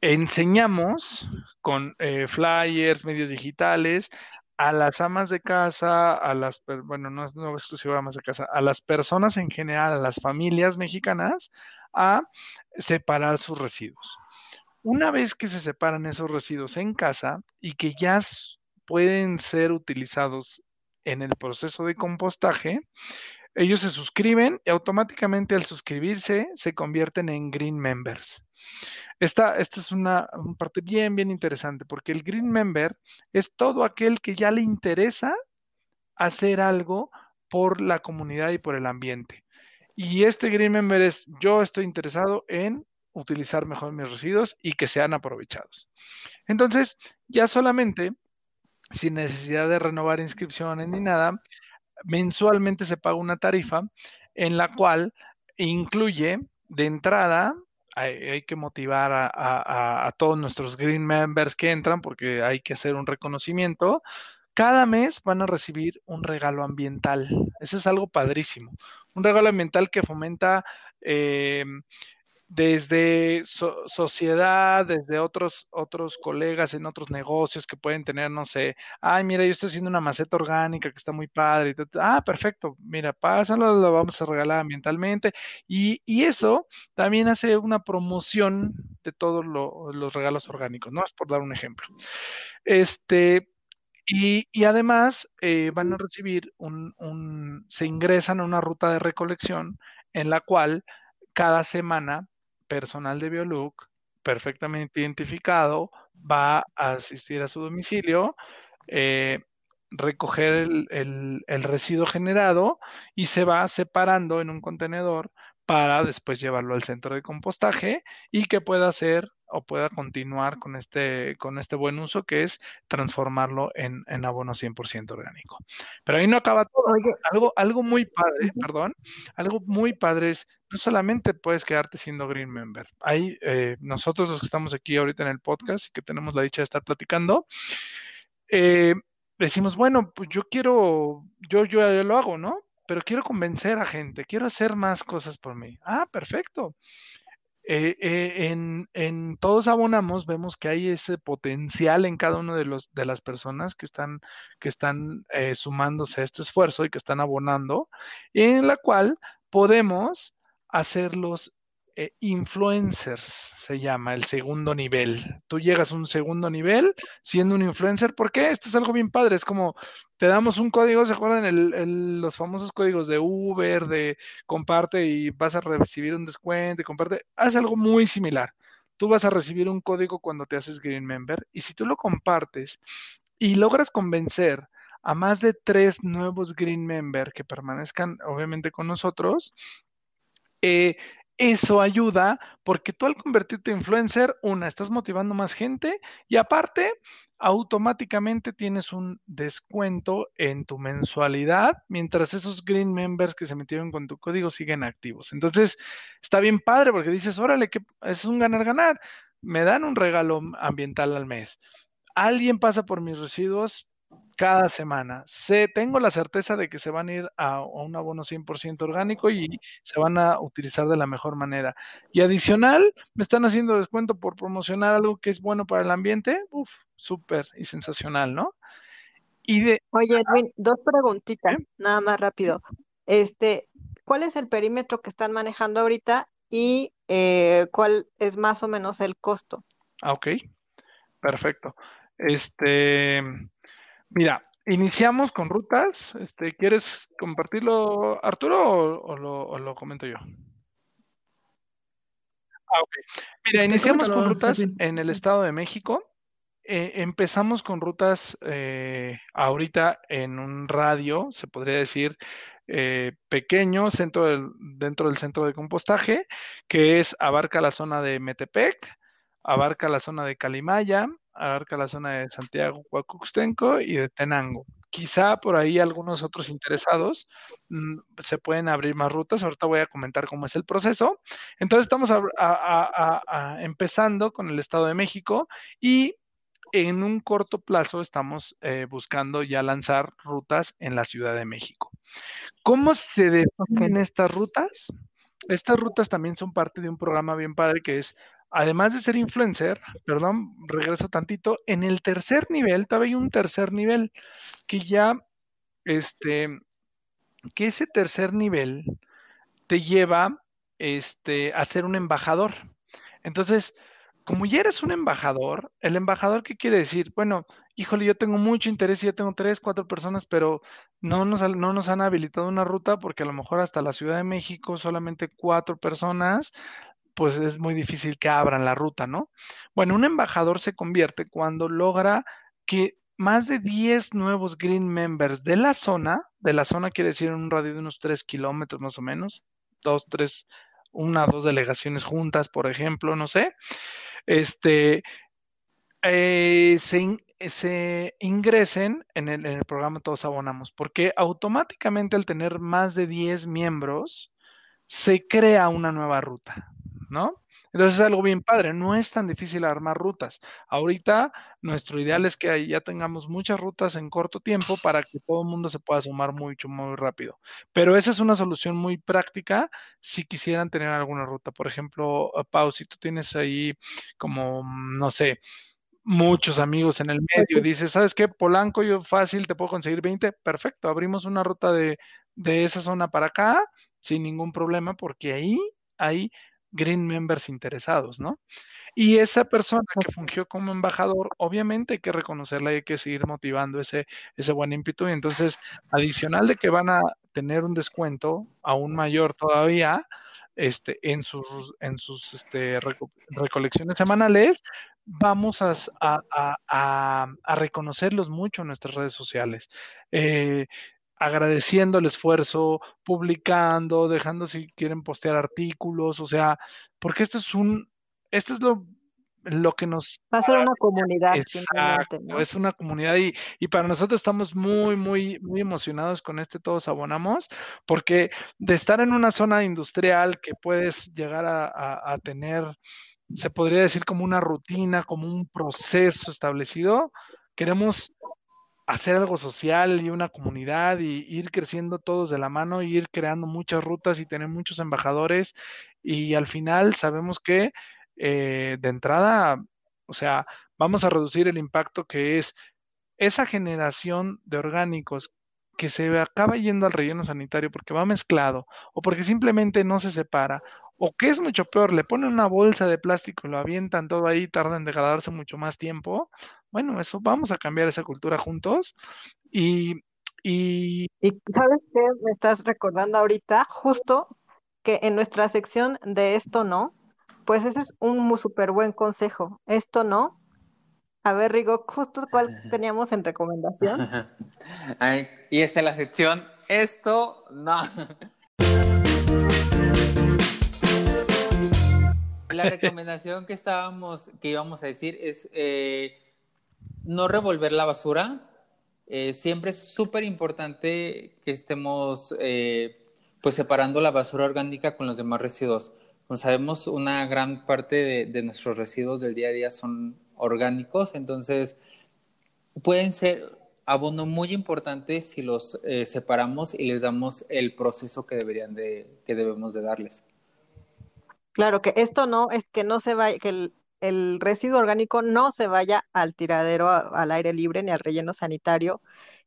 D: enseñamos con flyers, medios digitales, a las amas de casa, a las, bueno, no es exclusivo amas de casa, a las personas en general, a las familias mexicanas, a separar sus residuos. una vez que se separan esos residuos en casa y que ya pueden ser utilizados en el proceso de compostaje, ellos se suscriben y automáticamente al suscribirse se convierten en Green Members. Esta, esta es una, parte bien, bien interesante, porque el Green Member es todo aquel que ya le interesa hacer algo por la comunidad y por el ambiente. Y este Green Member es, yo estoy interesado en utilizar mejor mis residuos y que sean aprovechados. Entonces, ya solamente, sin necesidad de renovar inscripciones ni nada, mensualmente se paga una tarifa en la cual incluye de entrada, hay, que motivar a, a, todos nuestros green members que entran porque hay que hacer un reconocimiento. Cada mes van a recibir un regalo ambiental. Eso es algo padrísimo. Un regalo ambiental que fomenta eh, desde sociedad, desde otros, otros colegas en otros negocios que pueden tener, no sé, ay, mira, yo estoy haciendo una maceta orgánica que está muy padre. ah, perfecto, mira, pásalo, lo vamos a regalar ambientalmente. Y, y eso también hace una promoción de todos los regalos orgánicos, ¿no? Es por dar un ejemplo. Este, y, y, además eh, van a recibir un, un, se ingresan a una ruta de recolección en la cual cada semana personal de Biolook perfectamente identificado va a asistir a su domicilio, eh, recoger el, residuo generado y se va separando en un contenedor para después llevarlo al centro de compostaje y que pueda hacer o pueda continuar con este, con este buen uso que es transformarlo en, en abono 100% orgánico. Pero ahí no acaba todo. Algo, algo muy padre, perdón, algo muy padre es, no solamente puedes quedarte siendo Green Member. Hay, eh, nosotros los que estamos aquí ahorita en el podcast y que tenemos la dicha de estar platicando, eh, decimos, bueno, pues yo quiero, yo, yo ya lo hago, ¿no? Pero quiero convencer a gente, quiero hacer más cosas por mí. Ah, perfecto. Eh, eh, en, todos abonamos vemos que hay ese potencial en cada uno de los de las personas que están que están eh, sumándose a este esfuerzo y que están abonando en la cual podemos hacerlos eh, influencers se llama el segundo nivel. Tú llegas a un segundo nivel siendo un influencer. ¿Por qué? Esto es algo bien padre. Es como te damos un código, ¿se acuerdan el, los famosos códigos de Uber, de comparte y vas a recibir un descuento y comparte? Haz algo muy similar. Tú vas a recibir un código cuando te haces Green Member y si tú lo compartes y logras convencer a más de tres nuevos Green Member que permanezcan obviamente con nosotros, eh, eso ayuda porque tú al convertirte en influencer, una, estás motivando más gente y aparte, automáticamente tienes un descuento en tu mensualidad mientras esos green members que se metieron con tu código siguen activos. Entonces, está bien padre porque dices, órale, que es un ganar-ganar. Me dan un regalo ambiental al mes. Alguien pasa por mis residuos, cada semana. Sé, tengo la certeza de que se van a ir a, un abono 100% orgánico y se van a utilizar de la mejor manera. Y adicional, me están haciendo descuento por promocionar algo que es bueno para el ambiente. Uf, súper y sensacional, ¿no?
A: Y de, Oye, Edwin, dos preguntitas, nada más rápido. Este, ¿cuál es el perímetro que están manejando ahorita y eh, cuál es más o menos el costo?
D: Ah, ok, perfecto. Este, Mira, iniciamos con rutas. Este, ¿Quieres compartirlo, Arturo, o, lo, comento yo? Ah, ok. Mira, iniciamos con rutas en el Estado de México. Eh, empezamos con rutas eh, ahorita en un radio, se podría decir, eh, pequeño centro dentro del centro de compostaje, que es abarca la zona de Metepec, abarca la zona de Calimaya, abarca la zona de Santiago, Huacuxtenco y de Tenango. Quizá por ahí algunos otros interesados mm, se pueden abrir más rutas. Ahorita voy a comentar cómo es el proceso. Entonces estamos empezando con el Estado de México y en un corto plazo estamos eh, buscando ya lanzar rutas en la Ciudad de México. ¿Cómo se definen estas rutas? Estas rutas también son parte de un programa bien padre que es además de ser influencer, perdón, regreso tantito, en el tercer nivel, todavía hay un tercer nivel que ya, este, que ese tercer nivel te lleva este, a ser un embajador. Entonces, como ya eres un embajador, el embajador, ¿qué quiere decir? Bueno, híjole, yo tengo mucho interés y ya tengo tres, cuatro personas, pero no nos, no nos han habilitado una ruta porque a lo mejor hasta la Ciudad de México solamente cuatro personas, pues es muy difícil que abran la ruta, ¿no? Bueno, un embajador se convierte cuando logra que más de 10 nuevos Green Members de la zona, de la zona quiere decir en un radio de unos 3 kilómetros más o menos, dos, tres, una, dos delegaciones juntas, por ejemplo, no sé, este, eh, se, ingresen en el, en el, programa Todos Abonamos, porque automáticamente al tener más de 10 miembros, se crea una nueva ruta, ¿no? Entonces es algo bien padre, no es tan difícil armar rutas. Ahorita nuestro ideal es que ya tengamos muchas rutas en corto tiempo para que todo el mundo se pueda sumar mucho, muy rápido. Pero esa es una solución muy práctica si quisieran tener alguna ruta. Por ejemplo, Pau, si tú tienes ahí como, no sé, muchos amigos en el medio, dices, ¿sabes qué? Polanco, yo fácil, te puedo conseguir 20, perfecto, abrimos una ruta de, de esa zona para acá sin ningún problema porque ahí hay green members interesados, ¿no? Y esa persona que fungió como embajador, obviamente hay que reconocerla y hay que seguir motivando ese, ese buen ímpetu. Y entonces, adicional de que van a tener un descuento aún mayor todavía, este, en sus, en sus este, recolecciones semanales, vamos a, a, a, a, reconocerlos mucho en nuestras redes sociales. Eh, agradeciendo el esfuerzo, publicando, dejando si quieren postear artículos, o sea, porque esto es un, esto es lo, lo que nos...
A: Va a ser una comunidad.
D: Exacto, es una comunidad y, y, para nosotros estamos muy, muy, muy emocionados con este Todos Abonamos, porque de estar en una zona industrial que puedes llegar a, a, a tener, se podría decir como una rutina, como un proceso establecido, queremos hacer algo social y una comunidad y ir creciendo todos de la mano y ir creando muchas rutas y tener muchos embajadores. Y al final sabemos que eh, de entrada, o sea, vamos a reducir el impacto que es esa generación de orgánicos que se acaba yendo al relleno sanitario porque va mezclado o porque simplemente no se separa o que es mucho peor, le ponen una bolsa de plástico y lo avientan todo ahí, tardan en degradarse mucho más tiempo. Bueno, eso vamos a cambiar esa cultura juntos y... Y,
A: sabes qué me estás recordando ahorita, justo que en nuestra sección de esto no, pues ese es un súper buen consejo. Esto no. A ver, Rigo, justo cuál teníamos en recomendación.
B: y esta es la sección, esto no. La recomendación que estábamos, que íbamos a decir es eh, no revolver la basura. Eh, siempre es súper importante que estemos eh, pues separando la basura orgánica con los demás residuos. Como sabemos, una gran parte de, de, nuestros residuos del día a día son orgánicos, entonces pueden ser abono muy importante si los separamos y les damos el proceso que deberían de, que debemos de darles.
A: Claro, que esto no, es que no se vaya, que el, residuo orgánico no se vaya al tiradero, al aire libre ni al relleno sanitario.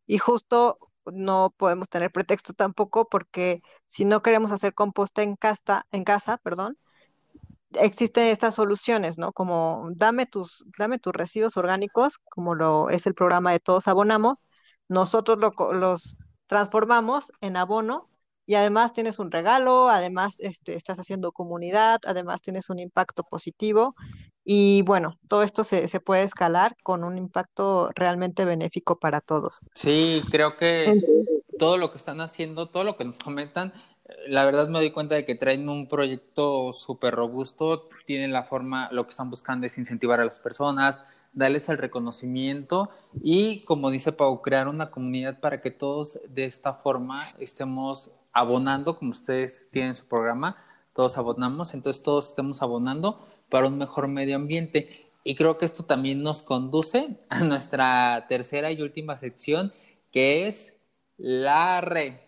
A: Y justo no podemos tener pretexto tampoco porque si no queremos hacer composta en casa, en casa, perdón, existen estas soluciones, ¿no? Como dame tus, dame tus residuos orgánicos, como lo es el programa de Todos Abonamos, nosotros lo, los transformamos en abono y además tienes un regalo, además este, estás haciendo comunidad, además tienes un impacto positivo y bueno, todo esto se, se puede escalar con un impacto realmente benéfico para todos.
B: Sí, creo que todo lo que están haciendo, todo lo que nos comentan, la verdad me doy cuenta de que traen un proyecto súper robusto, tienen la forma, lo que están buscando es incentivar a las personas, darles el reconocimiento y, como dice Pau, crear una comunidad para que todos de esta forma estemos abonando, como ustedes tienen su programa, todos abonamos, entonces todos estemos abonando para un mejor medio ambiente. Y creo que esto también nos conduce a nuestra tercera y última sección, que es la red.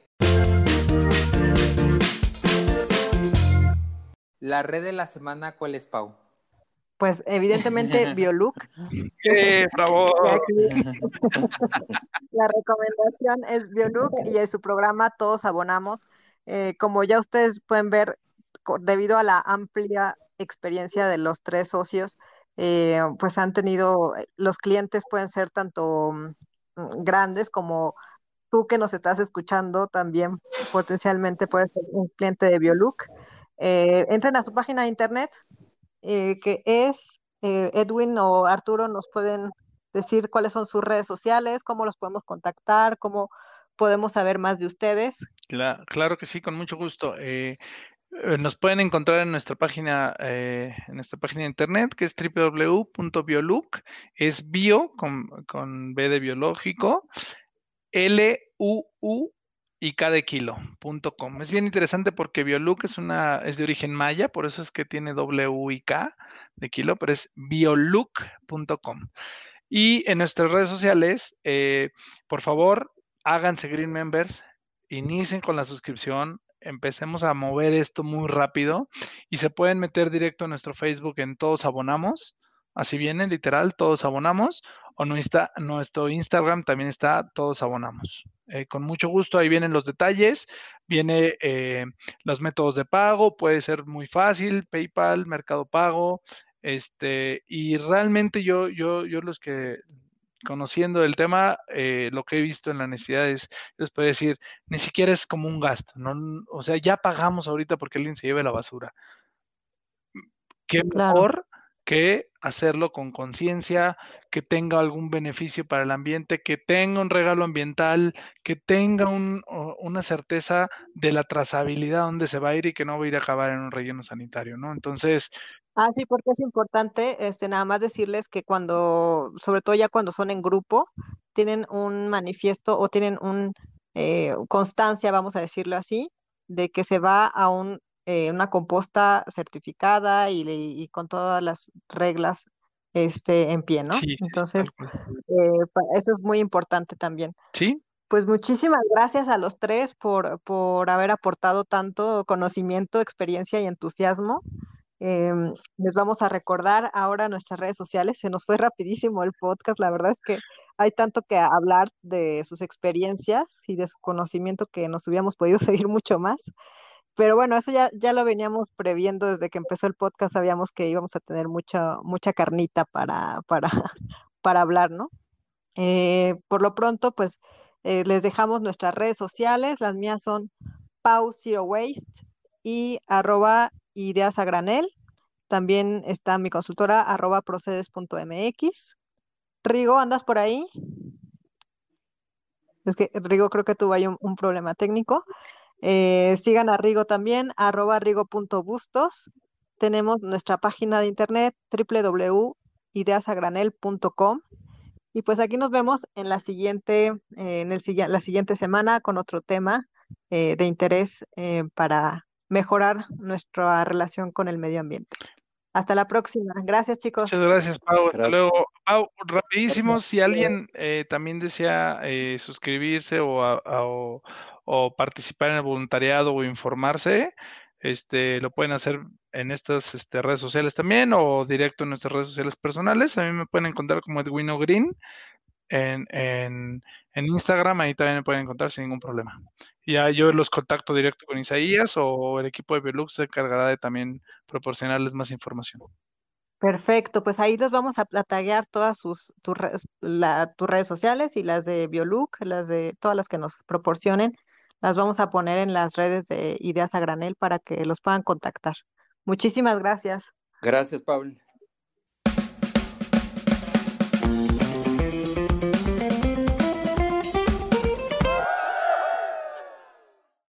B: La red de la semana, ¿cuál es, Pau?
A: Pues evidentemente Biolook.
D: ¡Eh, bravo!
A: la recomendación es Biolook y en su programa Todos Abonamos. Eh, como ya ustedes pueden ver, debido a la amplia experiencia de los tres socios, eh, pues han tenido, los clientes pueden ser tanto mm, grandes como tú que nos estás escuchando también potencialmente puedes ser un cliente de Biolook. Eh, entren a su página de internet, eh, que es eh, Edwin o Arturo nos pueden decir cuáles son sus redes sociales, cómo los podemos contactar, cómo podemos saber más de ustedes.
D: Claro, que sí, con mucho gusto. nos pueden encontrar en nuestra página, en nuestra página de internet, que es www.biolook, es bio con, con B de biológico, L-U-U y K de kilo.com. Es bien interesante porque Biolook es una, es de origen maya, por eso es que tiene W y K de kilo, pero es biolook.com. Y en nuestras redes sociales, eh, por favor, háganse Green Members, inicien con la suscripción, empecemos a mover esto muy rápido y se pueden meter directo en nuestro Facebook en Todos Abonamos Así viene, literal, todos abonamos. O nuestra, nuestro Instagram también está, todos abonamos. Eh, con mucho gusto, ahí vienen los detalles, viene eh, los métodos de pago, puede ser muy fácil, PayPal, Mercado Pago, este, y realmente yo, yo, yo los que conociendo el tema, eh, lo que he visto en la necesidad es, les puedo decir, ni siquiera es como un gasto, ¿no? o sea, ya pagamos ahorita porque alguien se lleve la basura. Qué mejor que hacerlo con conciencia, que tenga algún beneficio para el ambiente, que tenga un regalo ambiental, que tenga una certeza de la trazabilidad donde se va a ir y que no va a ir a acabar en un relleno sanitario, ¿no? Entonces...
A: Ah, sí, porque es importante, este, nada más decirles que cuando, sobre todo ya cuando son en grupo, tienen un manifiesto o tienen un eh, constancia, vamos a decirlo así, de que se va a un eh, una composta certificada y, con todas las reglas este, en pie, ¿no? Entonces, eh, eso es muy importante también.
D: Sí.
A: Pues muchísimas gracias a los tres por, por haber aportado tanto conocimiento, experiencia y entusiasmo. Em, les vamos a recordar ahora nuestras redes sociales. Se nos fue rapidísimo el podcast. La verdad es que hay tanto que hablar de sus experiencias y de su conocimiento que nos hubiéramos podido seguir mucho más. Pero bueno, eso ya, ya lo veníamos previendo desde que empezó el podcast, sabíamos que íbamos a tener mucha, mucha carnita para, para, para hablar, ¿no? Eh, por lo pronto, pues eh, les dejamos nuestras redes sociales, las mías son Pau Waste y arroba ideas. También está mi consultora arroba procedes.mx. Rigo, ¿andas por ahí? Es que Rigo creo que tuvo ahí un problema técnico. Eh, sigan a Rigo también, arroba rigo.bustos. Tenemos nuestra página de internet www.ideasagranel.com. Y pues aquí nos vemos en la siguiente, eh, en el, la siguiente semana con otro tema eh, de interés para mejorar nuestra relación con el medio ambiente. Hasta la próxima. Gracias, chicos.
D: Muchas gracias, Pau. luego. Pau, rapidísimo, si alguien también desea suscribirse o, o participar en el voluntariado o informarse, este, lo pueden hacer en estas este, redes sociales también o directo en nuestras redes sociales personales. A mí me pueden encontrar como Edwino Green en, en, Instagram, ahí también me pueden encontrar sin ningún problema. Ya yo los contacto directo con Isaías o el equipo de Velux se encargará de también proporcionarles más información.
A: Perfecto, pues ahí los vamos a, taguear todas sus tus redes sociales y las de Biolook, las de todas las que nos proporcionen las vamos a poner en las redes de Ideas a Granel para que los puedan contactar. Muchísimas gracias.
C: Gracias, Pablo.